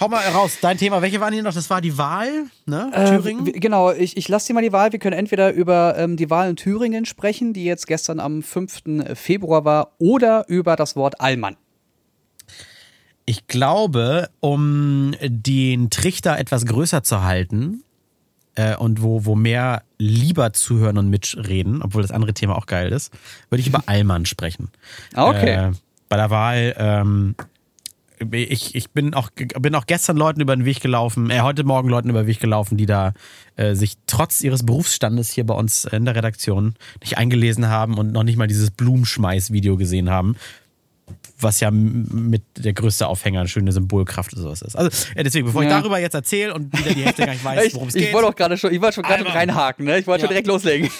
Hau mal raus, dein Thema. Welche waren hier noch? Das war die Wahl, ne? Äh, Thüringen? w- genau, ich, ich lasse dir mal die Wahl. Wir können entweder über ähm, die Wahl in Thüringen sprechen, die jetzt gestern am 5. Februar war, oder über das Wort Allmann. Ich glaube, um den Trichter etwas größer zu halten äh, und wo, wo mehr lieber zuhören und mitreden, obwohl das andere Thema auch geil ist, würde ich über <laughs> Allmann sprechen. Ah, okay. Äh, bei der Wahl, ähm, ich, ich bin auch, bin auch gestern Leuten über den Weg gelaufen, äh, heute Morgen Leuten über den Weg gelaufen, die da äh, sich trotz ihres Berufsstandes hier bei uns in der Redaktion nicht eingelesen haben und noch nicht mal dieses Blumenschmeiß-Video gesehen haben was ja mit der größte Aufhänger eine schöne Symbolkraft oder sowas ist. Also äh, deswegen, bevor ich Ja. darüber jetzt erzähle und wieder die Hälfte gar nicht weiß, <laughs> Ich, worum es ich geht. wollte auch gerade schon, ich wollte schon gerade reinhaken, ne? Ich wollte Ja. schon direkt loslegen. <laughs>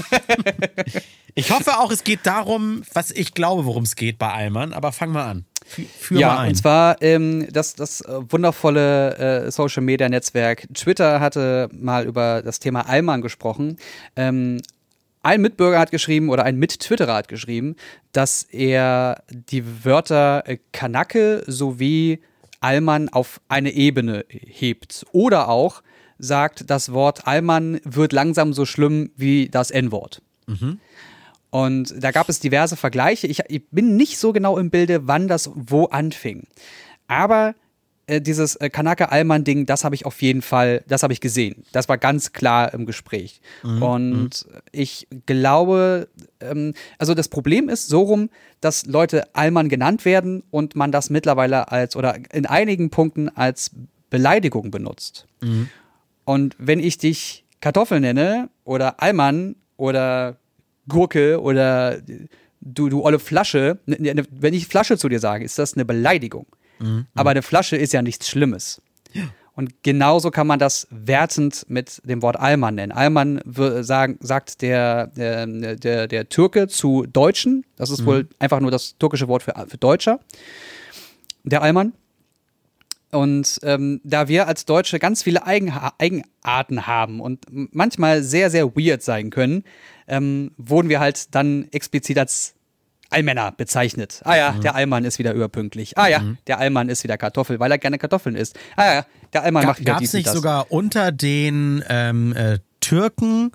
Ich hoffe auch, es geht darum, was ich glaube, worum es geht bei Allmann, aber fang mal an. Fü- Führ ja, und zwar ähm, das, das äh, wundervolle äh, Social Media Netzwerk Twitter hatte mal über das Thema Allmann gesprochen. Ähm, ein Mitbürger hat geschrieben oder ein Mit-Twitterer hat geschrieben, dass er die Wörter äh, Kanake sowie Allmann auf eine Ebene hebt. Oder auch sagt, das Wort Allmann wird langsam so schlimm wie das N-Wort. Und da gab es diverse Vergleiche. Ich, ich bin nicht so genau im Bilde, wann das wo anfing. Aber äh, dieses äh, Kanake-Allmann-Ding, das habe ich auf jeden Fall, das habe ich gesehen. Das war ganz klar im Gespräch. Und ich glaube, ähm, also das Problem ist so rum, dass Leute Allmann genannt werden und man das mittlerweile als oder in einigen Punkten als Beleidigung benutzt. Und wenn ich dich Kartoffel nenne oder Allmann oder Gurke oder du, du olle Flasche, ne- ne- wenn ich Flasche zu dir sage, ist das eine Beleidigung. Aber eine Flasche ist ja nichts Schlimmes. Und genauso kann man das wertend mit dem Wort Allmann nennen. Allmann wür- sagen, sagt der, der, der, der Türke zu Deutschen. Das ist wohl einfach nur das türkische Wort für, für Deutscher. Der Allmann. Und ähm, da wir als Deutsche ganz viele Eigenha Eigenarten haben und manchmal sehr, sehr weird sein können, ähm, wurden wir halt dann explizit als Allmänner bezeichnet. Ah ja, der Allmann ist wieder überpünktlich. Ah ja, der Allmann ist wieder Kartoffel, weil er gerne Kartoffeln isst. Ah ja, der Allmann macht wieder Gab es nicht sogar unter den ähm, äh, Türken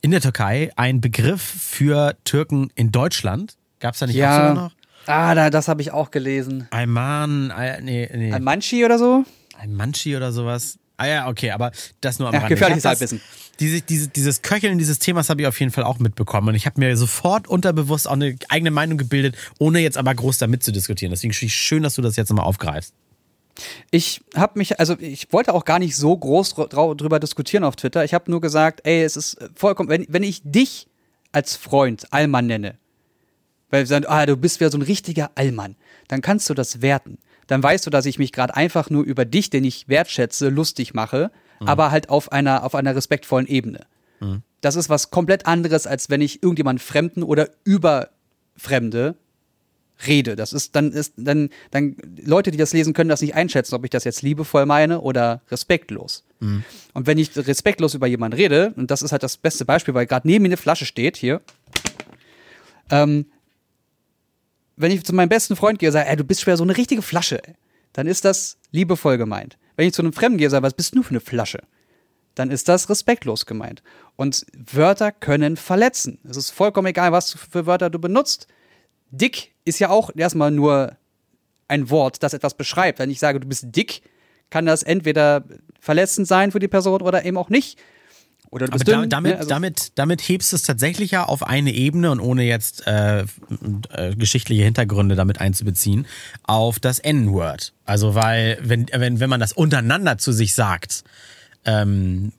in der Türkei einen Begriff für Türken in Deutschland? Gab es da nicht auch sogar ja, noch? Ah, da, das habe ich auch gelesen. Ayman, Ay- nee, nee, Ein Manchi oder so? ein Manchi oder sowas. Ah ja, okay, aber das nur am Ja, Rande. gefährliches Halbwissen. Diese, diese, dieses Köcheln dieses Themas habe ich auf jeden Fall auch mitbekommen. Und ich habe mir sofort unterbewusst auch eine eigene Meinung gebildet, ohne jetzt aber groß damit zu diskutieren. Deswegen finde ich schön, dass du das jetzt nochmal aufgreifst. Ich habe mich, also ich wollte auch gar nicht so groß drüber diskutieren auf Twitter. Ich habe nur gesagt, ey, es ist vollkommen, wenn, wenn ich dich als Freund Allmann nenne, weil wir sagen, ah, du bist wieder so ein richtiger Allmann, dann kannst du das werten. Dann weißt du, dass ich mich gerade einfach nur über dich, den ich wertschätze, lustig mache, aber halt auf einer, auf einer respektvollen Ebene. Das ist was komplett anderes, als wenn ich irgendjemand Fremden oder über Fremde rede. Das ist dann ist dann dann Leute, die das lesen, können das nicht einschätzen, ob ich das jetzt liebevoll meine oder respektlos. Und wenn ich respektlos über jemanden rede, und das ist halt das beste Beispiel, weil gerade neben mir eine Flasche steht hier, ähm, wenn ich zu meinem besten Freund gehe und sage, ey, du bist schwer so eine richtige Flasche, dann ist das liebevoll gemeint. Wenn ich zu einem Fremden gehe und sage, was bist du für eine Flasche? Dann ist das respektlos gemeint. Und Wörter können verletzen. Es ist vollkommen egal, was für Wörter du benutzt. Dick ist ja auch erstmal nur ein Wort, das etwas beschreibt. Wenn ich sage, du bist dick, kann das entweder verletzend sein für die Person oder eben auch nicht. Oder du Aber bist da, dünn. damit, ne? Also- damit, damit hebst du es tatsächlich ja auf eine Ebene und ohne jetzt äh, äh, geschichtliche Hintergründe damit einzubeziehen, auf das N-Word. Also, weil, wenn, wenn, wenn man das untereinander zu sich sagt, ähm,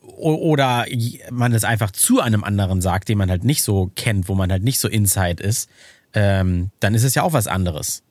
oder man es einfach zu einem anderen sagt, den man halt nicht so kennt, wo man halt nicht so inside ist, ähm, dann ist es ja auch was anderes.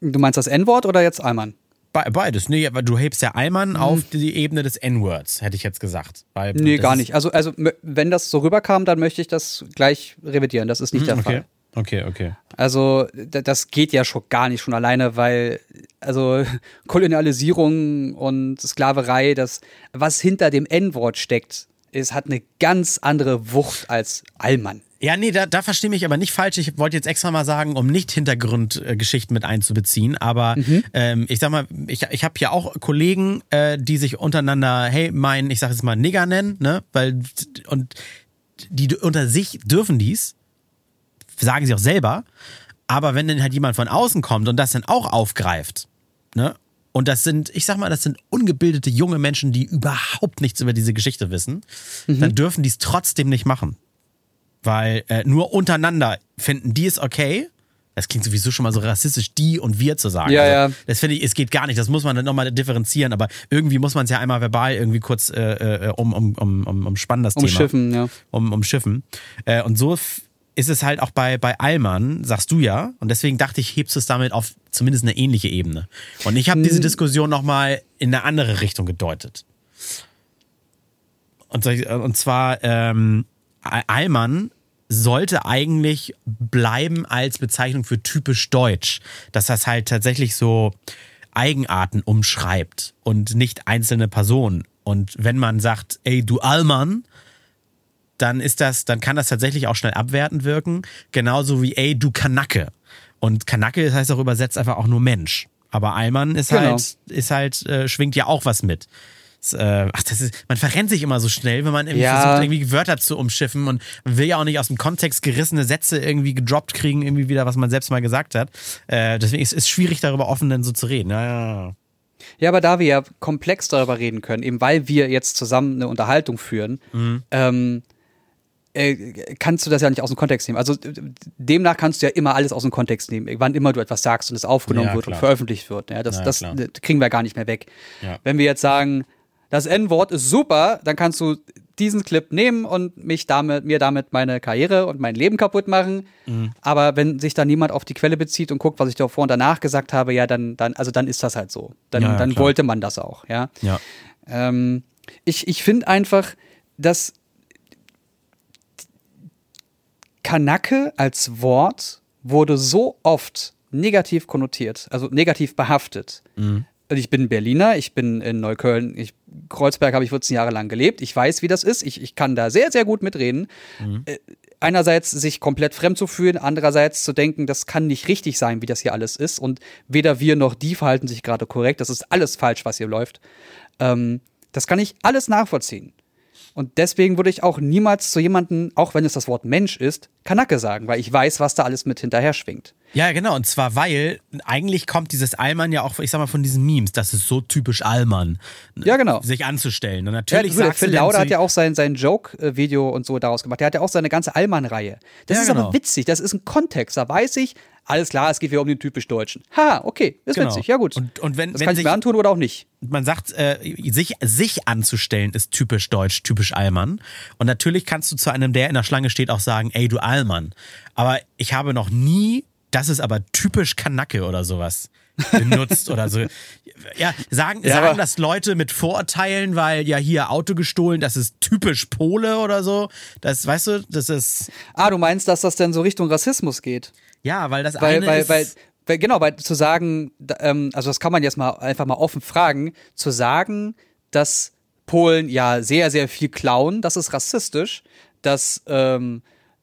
Du meinst das N-Wort oder jetzt Allmann? Be beides, nee, aber du hebst ja Allmann auf die Ebene des N-Words, hätte ich jetzt gesagt. Weil Nee, gar nicht. Also, also wenn das so rüberkam, dann möchte ich das gleich revidieren. Das ist nicht der Okay, Fall. okay, okay. Also, das geht ja schon gar nicht schon alleine, weil, also, <laughs> Kolonialisierung und Sklaverei, das, was hinter dem N-Wort steckt, ist, hat eine ganz andere Wucht als Allmann. Ja, nee, da, da verstehe mich aber nicht falsch. Ich wollte jetzt extra mal sagen, um nicht Hintergrundgeschichten mit einzubeziehen. Aber Mhm. ähm, ich sag mal, ich, ich habe ja auch Kollegen, äh, die sich untereinander, hey, mein, ich sag jetzt mal Nigger nennen, ne? Weil, und die unter sich dürfen dies, sagen sie auch selber. Aber wenn dann halt jemand von außen kommt und das dann auch aufgreift, ne? Und das sind, ich sag mal, das sind ungebildete junge Menschen, die überhaupt nichts über diese Geschichte wissen, Mhm. dann dürfen die es trotzdem nicht machen. Weil äh, nur untereinander finden die es okay. Das klingt sowieso schon mal so rassistisch, die und wir zu sagen. Ja, also, ja. Das finde ich, es geht gar nicht. Das muss man dann nochmal differenzieren. Aber irgendwie muss man es ja einmal verbal irgendwie kurz äh, äh, um, um, um, um, umspannen, das Thema Umschiffen, ja. um, umschiffen. Äh, und so ist es halt auch bei, bei Allmann, sagst du ja. Und deswegen dachte ich, hebst du es damit auf zumindest eine ähnliche Ebene. Und ich habe diese Diskussion nochmal in eine andere Richtung gedeutet. Und, ich- und zwar, ähm, Allmann sollte eigentlich bleiben als Bezeichnung für typisch deutsch. Dass das halt tatsächlich so Eigenarten umschreibt und nicht einzelne Personen. Und wenn man sagt, ey, du Allmann, dann ist das, dann kann das tatsächlich auch schnell abwertend wirken. Genauso wie, ey, du Kanacke. Und Kanacke heißt auch übersetzt einfach auch nur Mensch. Aber Allmann ist Genau. halt, ist halt, äh, schwingt ja auch was mit. Das, äh, ach, das ist, man verrennt sich immer so schnell, wenn man irgendwie Ja. versucht, irgendwie Wörter zu umschiffen und man will ja auch nicht aus dem Kontext gerissene Sätze irgendwie gedroppt kriegen, irgendwie wieder, was man selbst mal gesagt hat. Äh, deswegen ist es schwierig, darüber offen dann so zu reden. Ja, ja, aber da wir ja komplex darüber reden können, eben weil wir jetzt zusammen eine Unterhaltung führen, ähm, äh, kannst du das ja nicht aus dem Kontext nehmen. Also demnach kannst du ja immer alles aus dem Kontext nehmen, wann immer du etwas sagst und es aufgenommen Ja, wird und veröffentlicht wird. Ja, das das kriegen wir gar nicht mehr weg. Wenn wir jetzt sagen, das N-Wort ist super, dann kannst du diesen Clip nehmen und mich damit, mir damit meine Karriere und mein Leben kaputt machen. Mhm. Aber wenn sich da niemand auf die Quelle bezieht und guckt, was ich davor und danach gesagt habe, ja, dann, dann, also dann ist das halt so. Dann, Ja, ja, dann klar. wollte man das auch, ja. ja. Ähm, ich ich finde einfach, dass Kanake als Wort wurde so oft negativ konnotiert, also negativ behaftet. Und Ich bin Berliner, ich bin in Neukölln, ich, Kreuzberg habe ich 14 Jahre lang gelebt. Ich weiß, wie das ist. Ich, ich kann da sehr, sehr gut mitreden. Äh, einerseits sich komplett fremd zu fühlen, andererseits zu denken, das kann nicht richtig sein, wie das hier alles ist. Und weder wir noch die verhalten sich gerade korrekt. Das ist alles falsch, was hier läuft. Ähm, das kann ich alles nachvollziehen. Und deswegen würde ich auch niemals zu jemandem, auch wenn es das Wort Mensch ist, Kanake sagen, weil ich weiß, was da alles mit hinterher schwingt. Ja, genau. Und zwar, weil eigentlich kommt dieses Allmann ja auch, ich sag mal, von diesen Memes. Das ist so typisch Allmann. Ja, genau. Sich anzustellen. Und Ja, natürlich sagst Phil Lauder hat ja auch sein, sein Joke-Video und so daraus gemacht. Der hat ja auch seine ganze Allmann-Reihe. Das Ja, ist genau. aber witzig. Das ist ein Kontext. Da weiß ich, alles klar, es geht wieder um den typisch Deutschen. Ha, okay, ist Genau. witzig. Ja, gut. Und- und wenn- das wenn kann ich sich- mir antun oder auch nicht. man sagt, äh, sich, sich anzustellen ist typisch deutsch, typisch Allmann. Und natürlich kannst du zu einem, der in der Schlange steht, auch sagen, ey, du Allmann. Aber ich habe noch nie, das ist aber typisch Kanacke oder sowas benutzt oder so. Ja, sagen, Ja, sagen das Leute mit Vorurteilen, weil ja hier Auto gestohlen, das ist typisch Pole oder so. Das, weißt du, das ist, Ah, du meinst, dass das denn so Richtung Rassismus geht? ja, weil das Weil, eine weil, ist, weil, weil, genau, weil zu sagen, ähm, also das kann man jetzt mal einfach mal offen fragen, zu sagen, dass Polen ja sehr, sehr viel klauen, das ist rassistisch, dass ähm,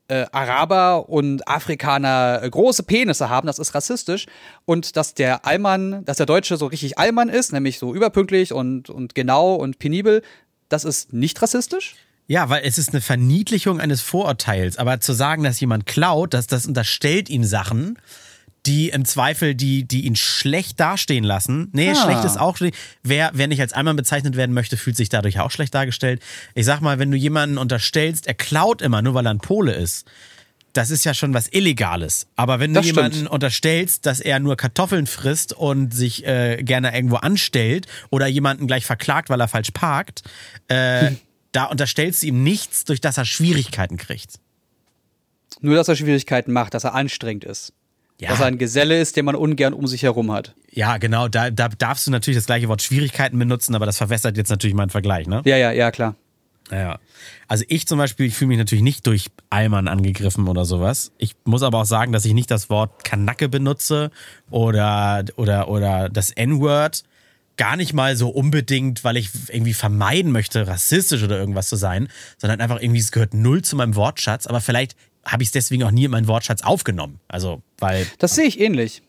äh, Araber und Afrikaner äh, große Penisse haben, das ist rassistisch und dass der Allmann, dass der Deutsche so richtig Allmann ist, nämlich so überpünktlich und, und genau und penibel, das ist nicht rassistisch? Ja, weil es ist eine Verniedlichung eines Vorurteils. Aber zu sagen, dass jemand klaut, dass das unterstellt ihm Sachen, die im Zweifel, die, die ihn schlecht dastehen lassen. Nee, Ah. schlecht ist auch schlecht. Wer, wer nicht als Allmann bezeichnet werden möchte, fühlt sich dadurch auch schlecht dargestellt. Ich sag mal, wenn du jemanden unterstellst, er klaut immer, nur weil er ein Pole ist, das ist ja schon was Illegales. Aber wenn du Das stimmt. jemanden unterstellst, dass er nur Kartoffeln frisst und sich äh, gerne irgendwo anstellt oder jemanden gleich verklagt, weil er falsch parkt, äh, da unterstellst du ihm nichts, durch das er Schwierigkeiten kriegt. Nur, dass er Schwierigkeiten macht, dass er anstrengend ist. Ja. Dass er ein Geselle ist, den man ungern um sich herum hat. Ja, genau, da, da darfst du natürlich das gleiche Wort Schwierigkeiten benutzen, aber das verwässert jetzt natürlich meinen Vergleich, ne? Ja, ja, ja, klar. Ja. Also ich zum Beispiel, ich fühle mich natürlich nicht durch Allmann angegriffen oder sowas. Ich muss aber auch sagen, dass ich nicht das Wort Kanacke benutze oder, oder, oder das N-Word. gar nicht mal so unbedingt, weil ich irgendwie vermeiden möchte, rassistisch oder irgendwas zu sein, sondern einfach irgendwie, es gehört null zu meinem Wortschatz, aber vielleicht habe ich es deswegen auch nie in meinen Wortschatz aufgenommen. Also, weil. Das sehe ich ähnlich.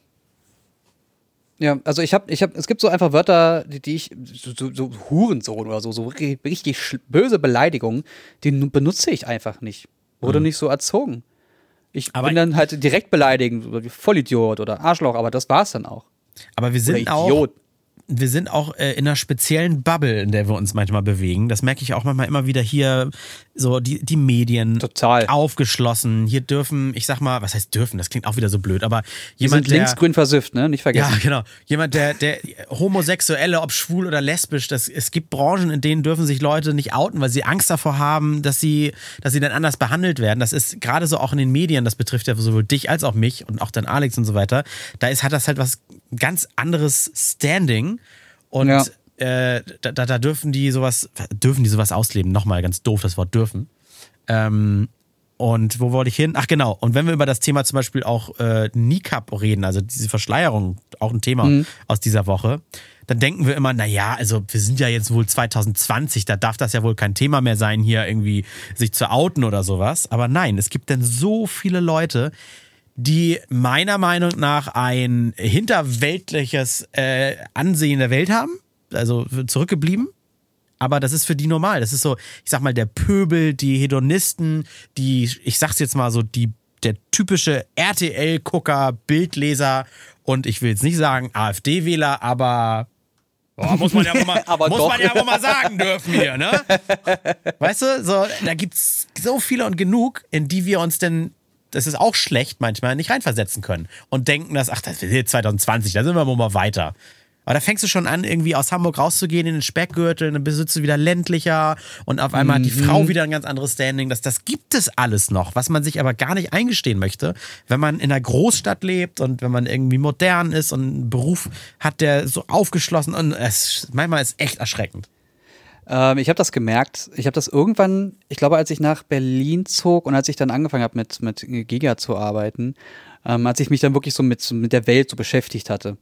Ja, also ich habe, ich habe, es gibt so einfach Wörter, die, die ich, so, so, so Hurensohn oder so, so richtig, böse Beleidigungen, die benutze ich einfach nicht. Wurde mhm. nicht so erzogen. Ich aber bin dann halt direkt beleidigend, Vollidiot oder Arschloch, aber das war's dann auch. Aber wir sind auch wir sind auch äh, in einer speziellen Bubble, in der wir uns manchmal bewegen. Das merke ich auch manchmal immer wieder hier, so die, die Medien Total. aufgeschlossen. Hier dürfen, ich sag mal, was heißt dürfen? Das klingt auch wieder so blöd, aber jemand. Die sind linksgrün versifft, ne? Nicht vergessen. Ja, genau. Jemand, der, der Homosexuelle, ob schwul oder lesbisch, das, es gibt Branchen, in denen dürfen sich Leute nicht outen, weil sie Angst davor haben, dass sie, dass sie dann anders behandelt werden. Das ist gerade so auch in den Medien, das betrifft ja sowohl dich als auch mich und auch dann Alex und so weiter. Da ist, hat das halt was ganz anderes Standing. Und ja. äh, da, da, dürfen die sowas, dürfen die sowas ausleben. Nochmal ganz doof, das Wort dürfen. Ähm, und wo wollte ich hin? Ach genau. Und wenn wir über das Thema zum Beispiel auch äh, Niqab reden, also diese Verschleierung, auch ein Thema mhm. aus dieser Woche, dann denken wir immer, naja, also wir sind ja jetzt wohl 2020, da darf das ja wohl kein Thema mehr sein, hier irgendwie sich zu outen oder sowas. Aber nein, es gibt denn so viele Leute, die meiner Meinung nach ein hinterweltliches äh, Ansehen der Welt haben, also zurückgeblieben. Aber das ist für die normal. Das ist so, ich sag mal, der Pöbel, die Hedonisten, die, ich sag's jetzt mal so, die, der typische RTL-Gucker, Bildleser und ich will jetzt nicht sagen AfD-Wähler, aber Oh, muss man ja wohl mal, <laughs> muss man ja mal sagen dürfen hier, ne? <laughs> Weißt du, so, da gibt's so viele und genug, in die wir uns denn das ist auch schlecht manchmal, nicht reinversetzen können und denken, dass, ach, das ist 2020, da sind wir mal weiter. Aber da fängst du schon an, irgendwie aus Hamburg rauszugehen in den Speckgürtel, dann bist du wieder ländlicher und auf einmal mhm. hat die mhm. Frau wieder ein ganz anderes Standing. Das, das gibt es alles noch, was man sich aber gar nicht eingestehen möchte, wenn man in einer Großstadt lebt und wenn man irgendwie modern ist und einen Beruf hat, der so aufgeschlossen und es manchmal ist echt erschreckend. Ähm, ich habe das gemerkt. Ich habe das irgendwann, ich glaube, als ich nach Berlin zog und als ich dann angefangen habe, mit, mit Giga zu arbeiten, ähm, als ich mich dann wirklich so mit, mit der Welt so beschäftigt hatte,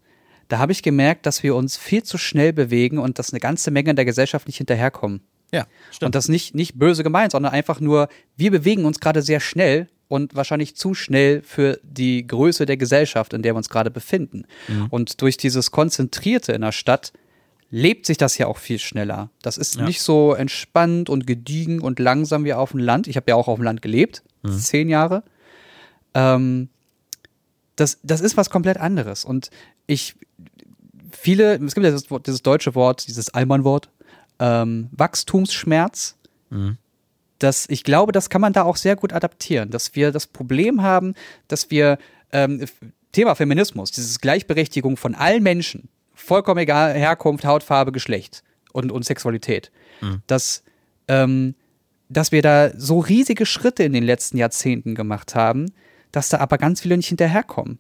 da habe ich gemerkt, dass wir uns viel zu schnell bewegen und dass eine ganze Menge in der Gesellschaft nicht hinterherkommen. Ja, stimmt. Und das nicht, nicht böse gemeint, sondern einfach nur, wir bewegen uns gerade sehr schnell und wahrscheinlich zu schnell für die Größe der Gesellschaft, in der wir uns gerade befinden. Mhm. Und durch dieses Konzentrierte in der Stadt lebt sich das ja auch viel schneller. Das ist ja. nicht so entspannt und gediegen und langsam wie auf dem Land. Ich habe ja auch auf dem Land gelebt, mhm. zehn Jahre. Ähm, das, das ist was komplett anderes. Und ich, viele, es gibt ja dieses, dieses deutsche Wort, dieses Allmann-Wort, ähm, Wachstumsschmerz. Mhm. Das, ich glaube, das kann man da auch sehr gut adaptieren, dass wir das Problem haben, dass wir ähm, Thema Feminismus, diese Gleichberechtigung von allen Menschen, vollkommen egal, Herkunft, Hautfarbe, Geschlecht und, und Sexualität. Mhm. Dass, ähm, dass wir da so riesige Schritte in den letzten Jahrzehnten gemacht haben, dass da aber ganz viele nicht hinterherkommen.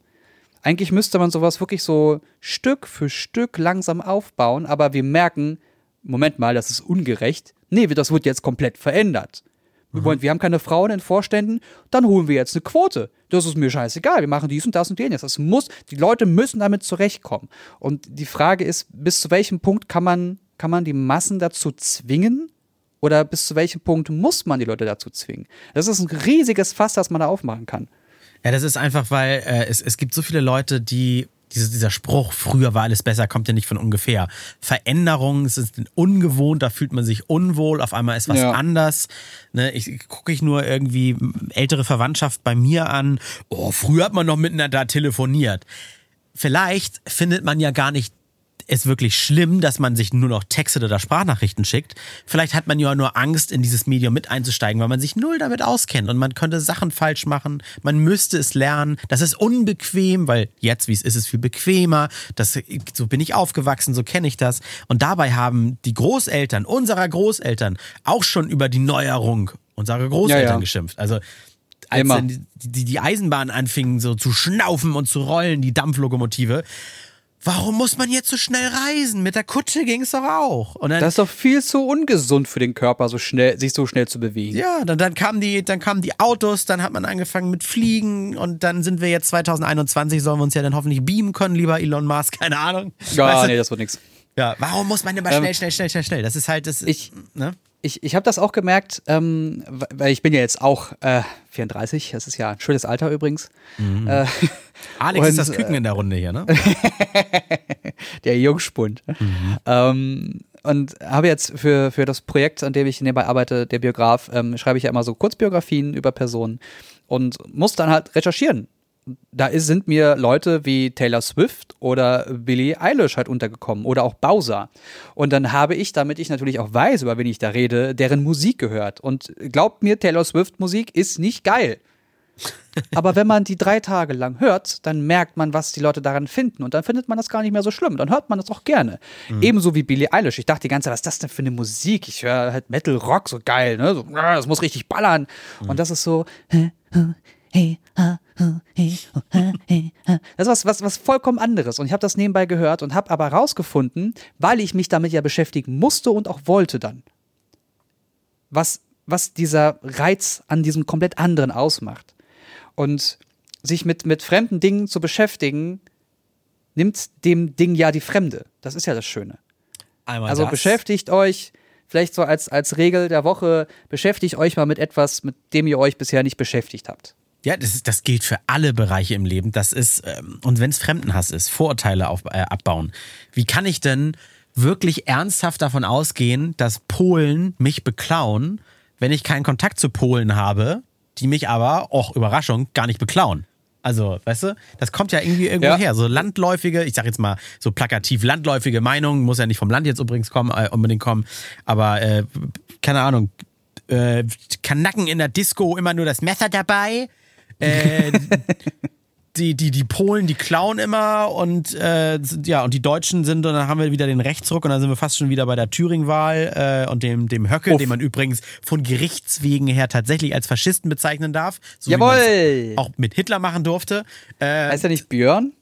Eigentlich müsste man sowas wirklich so Stück für Stück langsam aufbauen, aber wir merken, Moment mal, das ist ungerecht. Nee, das wird jetzt komplett verändert. Wir, wollen, wir haben keine Frauen in Vorständen, dann holen wir jetzt eine Quote. Das ist mir scheißegal. Wir machen dies und das und jenes. Das muss, die Leute müssen damit zurechtkommen. Und die Frage ist, bis zu welchem Punkt kann man, kann man die Massen dazu zwingen? Oder bis zu welchem Punkt muss man die Leute dazu zwingen? Das ist ein riesiges Fass, das man da aufmachen kann. Ja, das ist einfach, weil äh, es, es gibt so viele Leute, die dieser, dieser Spruch, früher war alles besser, kommt ja nicht von ungefähr. Veränderungen es ist ungewohnt, da fühlt man sich unwohl, auf einmal ist was ja. anders. Ne, ich gucke ich nur irgendwie ältere Verwandtschaft bei mir an. Oh, früher hat man noch miteinander telefoniert. Vielleicht findet man ja gar nicht es wirklich schlimm, dass man sich nur noch Texte oder Sprachnachrichten schickt. Vielleicht hat man ja nur Angst, in dieses Medium mit einzusteigen, weil man sich null damit auskennt und man könnte Sachen falsch machen. Man müsste es lernen. Das ist unbequem, weil jetzt, wie es ist, ist es viel bequemer. Das, so bin ich aufgewachsen, so kenne ich das. Und dabei haben die Großeltern unserer Großeltern auch schon über die Neuerung unserer Großeltern ja, ja. geschimpft. Also als die, die, die Eisenbahn anfingen so zu schnaufen und zu rollen, die Dampflokomotive, Warum muss man jetzt so schnell reisen? Mit der Kutsche ging es doch auch. Und dann, das ist doch viel zu ungesund für den Körper, so schnell, sich so schnell zu bewegen. Ja, dann, dann, kamen die, dann kamen die Autos, dann hat man angefangen mit Fliegen und dann sind wir jetzt 2021, sollen wir uns ja dann hoffentlich beamen können, lieber Elon Musk, <laughs> keine Ahnung. Ja, weißt du? nee, das wird nichts. Ja, warum muss man immer schnell, schnell, schnell, schnell, schnell? Das ist halt das. Ähm, Ich- ne? Ich, ich habe das auch gemerkt, ähm, weil ich bin ja jetzt auch äh, 34, das ist ja ein schönes Alter übrigens. Äh, <laughs> Alex ist Und, das Küken in der Runde hier, ne? <laughs> der Jungspund. Ähm, und habe jetzt für, für das Projekt, an dem ich nebenbei arbeite, der Biograf, ähm, schreibe ich ja immer so Kurzbiografien über Personen und muss dann halt recherchieren. Da ist, sind mir Leute wie Taylor Swift oder Billie Eilish halt untergekommen oder auch Bowser. Und dann habe ich, damit ich natürlich auch weiß, über wen ich da rede, deren Musik gehört. Und glaubt mir, Taylor Swift Musik ist nicht geil. Aber wenn man die drei Tage lang hört, dann merkt man, was die Leute daran finden. Und dann findet man das gar nicht mehr so schlimm. Dann hört man das auch gerne. Ebenso wie Billie Eilish. Ich dachte die ganze Zeit, was ist das denn für eine Musik? Ich höre halt Metal Rock so geil, ne? So, ah, das muss richtig ballern. Und das ist so. Das ist was, was, was vollkommen anderes. Und ich habe das nebenbei gehört und habe aber rausgefunden, weil ich mich damit ja beschäftigen musste und auch wollte dann, was, was dieser Reiz an diesem komplett anderen ausmacht. Und sich mit, mit fremden Dingen zu beschäftigen, nimmt dem Ding ja die Fremde. Das ist ja das Schöne. Einmal Also das. beschäftigt euch, vielleicht so als, als Regel der Woche, beschäftigt euch mal mit etwas, mit dem ihr euch bisher nicht beschäftigt habt. Ja, das, ist, das gilt für alle Bereiche im Leben. Das ist, ähm, und wenn es Fremdenhass ist, Vorurteile auf, äh, abbauen. Wie kann ich denn wirklich ernsthaft davon ausgehen, dass Polen mich beklauen, wenn ich keinen Kontakt zu Polen habe, die mich aber, auch Überraschung, gar nicht beklauen? Also, weißt du, das kommt ja irgendwie irgendwo Ja. her. So landläufige, ich sag jetzt mal so plakativ landläufige Meinungen, muss ja nicht vom Land jetzt übrigens kommen, äh, unbedingt kommen, aber äh, keine Ahnung, äh, Kanacken in der Disco immer nur das Messer dabei. Äh, <laughs> die, die, die Polen, die klauen immer und äh, ja, und die Deutschen sind, und dann haben wir wieder den Rechtsruck und dann sind wir fast schon wieder bei der Thüringen-Wahl äh, und dem, dem Höcke, Uff. den man übrigens von Gerichtswegen her tatsächlich als Faschisten bezeichnen darf. So wie Jawohl! Auch mit Hitler machen durfte. Äh, Heißt er nicht Björn?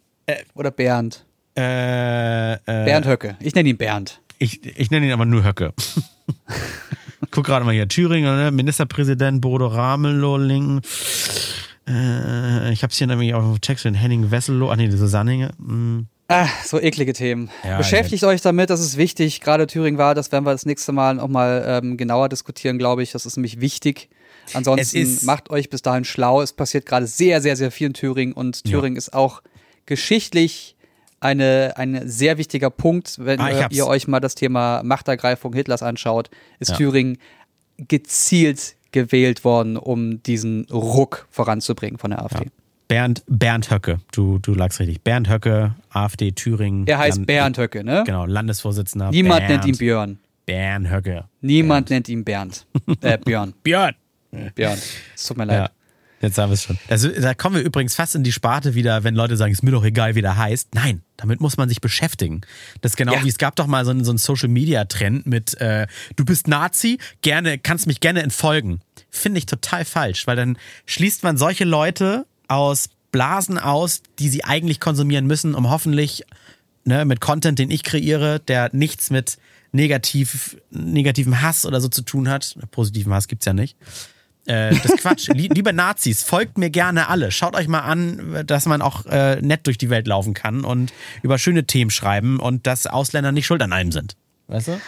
Oder Bernd? äh, äh, Bernd Höcke. Ich nenne ihn Bernd. Ich, ich nenne ihn aber nur Höcke. <laughs> Guck gerade mal hier, Thüringen, ne? Ministerpräsident Bodo Ramelow, Linken. Äh, ich hab's hier nämlich auch auf Text, den Henning Wesselow, ach nee, diese Sanninge. Hm. Ah, so eklige Themen. Ja, Beschäftigt euch damit, das ist wichtig. Gerade Thüringen war, das werden wir das nächste Mal noch mal ähm, genauer diskutieren, glaube ich. Das ist nämlich wichtig. Ansonsten Es macht euch bis dahin schlau. Es passiert gerade sehr, sehr, sehr viel in Thüringen und Thüringen ist auch geschichtlich eine, ein sehr wichtiger Punkt. Wenn Ah, ihr euch mal das Thema Machtergreifung Hitlers anschaut, ist Ja. Thüringen gezielt gewählt worden, um diesen Ruck voranzubringen von der AfD. Bernd, Bernd Höcke, du, du lagst richtig. Bernd Höcke, AfD Thüringen. Er heißt Land- Bernd Höcke, ne? Genau, Landesvorsitzender. Niemand Bernd, nennt ihn Björn. Bernd Höcke. Niemand nennt ihn Bernd. Äh, Björn. <laughs> Björn. Björn. Es tut mir leid. Ja. Jetzt haben wir es schon. Also, da kommen wir übrigens fast in die Sparte wieder, wenn Leute sagen, ist mir doch egal, wie der heißt. Nein, damit muss man sich beschäftigen. Das ist genau Ja. wie es gab doch mal so einen, so einen Social Media Trend mit äh, du bist Nazi, gerne kannst mich gerne entfolgen. Finde ich total falsch, weil dann schließt man solche Leute aus Blasen aus, die sie eigentlich konsumieren müssen, um hoffentlich ne, mit Content, den ich kreiere, der nichts mit negativ, negativem Hass oder so zu tun hat. Positiven Hass gibt's ja nicht. Äh, das ist Quatsch. Lie- Liebe Nazis, folgt mir gerne alle. Schaut euch mal an, dass man auch äh, nett durch die Welt laufen kann und über schöne Themen schreiben und dass Ausländer nicht schuld an einem sind. Weißt du?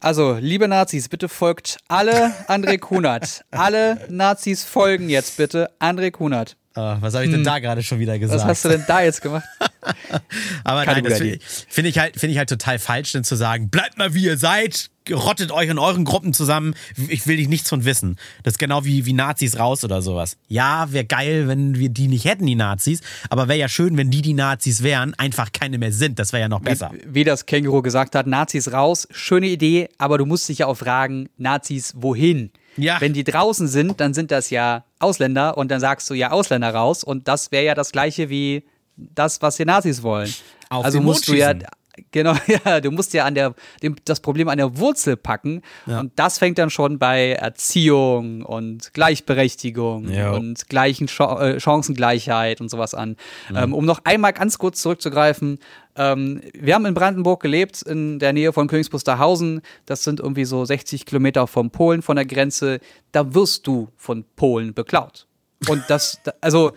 Also, liebe Nazis, bitte folgt alle André Kunert. alle Nazis folgen jetzt bitte André Kunert. Äh, was habe ich denn da gerade schon wieder gesagt? Was hast du denn da jetzt gemacht? <laughs> Aber Keine nein, das finde ich, find ich, halt, find ich halt total falsch, denn zu sagen, bleibt mal wie ihr seid, rottet euch in euren Gruppen zusammen, ich will dich nichts von wissen. Das ist genau wie, wie Nazis raus oder sowas. Ja, wäre geil, wenn wir die nicht hätten, die Nazis, aber wäre ja schön, wenn die, die Nazis wären, einfach keine mehr sind. Das wäre ja noch besser. Wie das Känguru gesagt hat, Nazis raus, schöne Idee, aber du musst dich ja auch fragen, Nazis wohin? Ja. Wenn die draußen sind, dann sind das ja Ausländer und dann sagst du ja Ausländer raus und das wäre ja das gleiche wie das, was die Nazis wollen. Auf also musst du ja <laughs> genau, ja, du musst ja an der dem, das Problem an der Wurzel packen und das fängt dann schon bei Erziehung und Gleichberechtigung Ja. und gleichen Cha- äh, Chancengleichheit und sowas an. Ähm, um noch einmal ganz kurz zurückzugreifen, ähm, wir haben in Brandenburg gelebt, in der Nähe von Königs Wusterhausen. Das sind irgendwie so 60 Kilometer vom Polen, von der Grenze. Da wirst du von Polen beklaut. Und das, da- also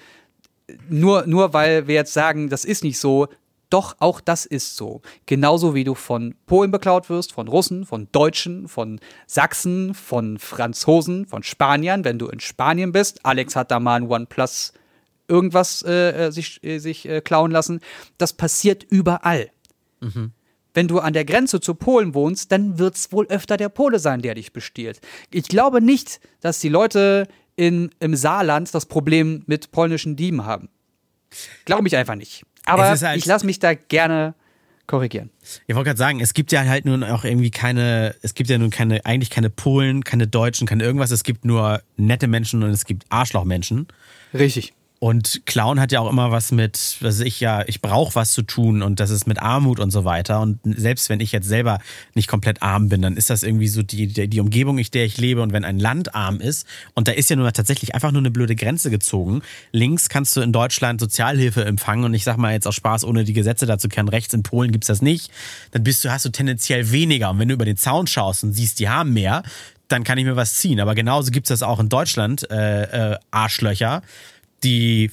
nur, nur weil wir jetzt sagen, das ist nicht so, Doch auch das ist so. Genauso wie du von Polen beklaut wirst, von Russen, von Deutschen, von Sachsen, von Franzosen, von Spaniern, wenn du in Spanien bist. Alex hat da mal ein OnePlus irgendwas äh, äh sich, äh, sich äh, klauen lassen. Das passiert überall. Mhm. Wenn du an der Grenze zu Polen wohnst, dann wird es wohl öfter der Pole sein, der dich bestiehlt. Ich glaube nicht, dass die Leute in, im Saarland das Problem mit polnischen Dieben haben. Glaube ich einfach nicht. Aber halt ich lasse mich da gerne korrigieren. Ich wollte gerade sagen, es gibt ja halt nun auch irgendwie keine, es gibt ja nun keine, eigentlich keine Polen, keine Deutschen, keine irgendwas. Es gibt nur nette Menschen und es gibt Arschlochmenschen. Richtig. Und Clown hat ja auch immer was mit, was ich ja, ich brauche was zu tun und das ist mit Armut und so weiter. Und selbst wenn ich jetzt selber nicht komplett arm bin, dann ist das irgendwie so die, die, die Umgebung, in der ich lebe. Und wenn ein Land arm ist, und da ist ja nur tatsächlich einfach nur eine blöde Grenze gezogen. Links kannst du in Deutschland Sozialhilfe empfangen und ich sag mal jetzt auch Spaß, ohne die Gesetze dazu kennen. Rechts in Polen gibt's das nicht. Dann bist du, hast du tendenziell weniger. Und wenn du über den Zaun schaust und siehst, die haben mehr, dann kann ich mir was ziehen. Aber genauso gibt's das auch in Deutschland, äh, äh, Arschlöcher die,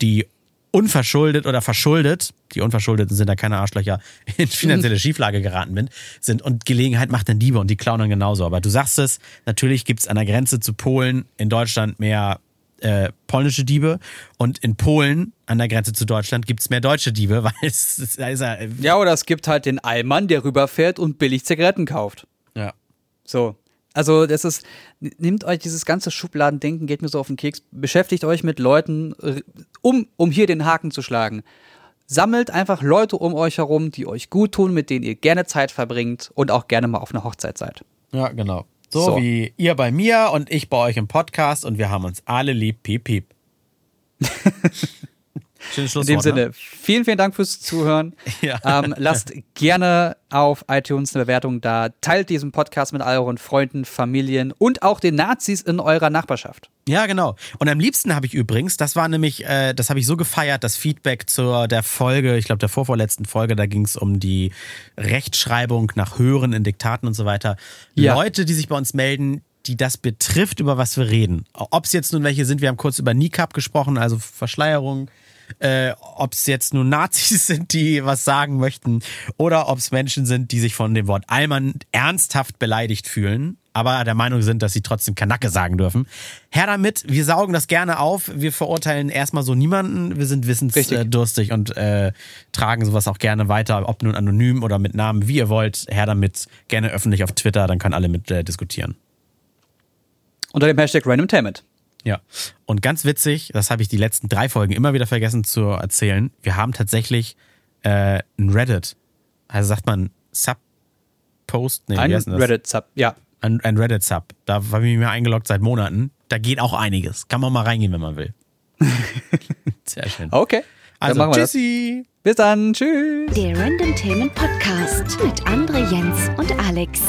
die unverschuldet oder verschuldet, die Unverschuldeten sind da keine Arschlöcher, <laughs> in finanzielle Schieflage geraten sind. Und Gelegenheit macht dann Diebe und die klauen dann genauso. Aber du sagst es, natürlich gibt es an der Grenze zu Polen in Deutschland mehr äh, polnische Diebe und in Polen an der Grenze zu Deutschland gibt es mehr deutsche Diebe, <laughs> weil es, es ist ja. Ja, oder es gibt halt den Allmann, der rüberfährt und billig Zigaretten kauft. Ja. So. Also, das ist, nehmt euch dieses ganze Schubladendenken, geht mir so auf den Keks, beschäftigt euch mit Leuten, um, um hier den Haken zu schlagen. Sammelt einfach Leute um euch herum, die euch gut tun, mit denen ihr gerne Zeit verbringt und auch gerne mal auf einer Hochzeit seid. Ja, genau. So, so. wie ihr bei mir und ich bei euch im Podcast und wir haben uns alle lieb, piep, piep. <laughs> Schönes In dem Sinne, ne? vielen, vielen Dank fürs Zuhören. <laughs> Ja. Ähm, lasst gerne auf iTunes eine Bewertung da. Teilt diesen Podcast mit euren Freunden, Familien und auch den Nazis in eurer Nachbarschaft. Ja, genau. Und am liebsten habe ich übrigens, das war nämlich, äh, das habe ich so gefeiert, das Feedback zur der Folge, ich glaube der vorvorletzten Folge, da ging es um die Rechtschreibung nach Hören in Diktaten und so weiter. Ja. Leute, die sich bei uns melden, die das betrifft, über was wir reden. Ob es jetzt nun welche sind, wir haben kurz über Niqab gesprochen, also Verschleierung, äh, ob es jetzt nur Nazis <laughs> sind, die was sagen möchten, oder ob es Menschen sind, die sich von dem Wort Allmann ernsthaft beleidigt fühlen, aber der Meinung sind, dass sie trotzdem Kanacke sagen dürfen. Her damit, wir saugen das gerne auf. Wir verurteilen erstmal so niemanden. Wir sind wissensdurstig und äh, tragen sowas auch gerne weiter, ob nun anonym oder mit Namen, wie ihr wollt. Her damit, gerne öffentlich auf Twitter, dann können alle mit äh, diskutieren. Unter dem Hashtag RandomTainment. Ja. Und ganz witzig, das habe ich die letzten drei Folgen immer wieder vergessen zu erzählen. Wir haben tatsächlich äh, ein Reddit. Also sagt man Sub-Post? Nee, ein Reddit-Sub, ja. Ein, ein Reddit-Sub. Da habe ich mir eingeloggt seit Monaten. Da geht auch einiges. Kann man mal reingehen, wenn man will. <laughs> Sehr schön. Okay. Also, dann machen wir tschüssi. Das. Bis dann. Tschüss. Der Random Themen Podcast mit André Jens und Alex.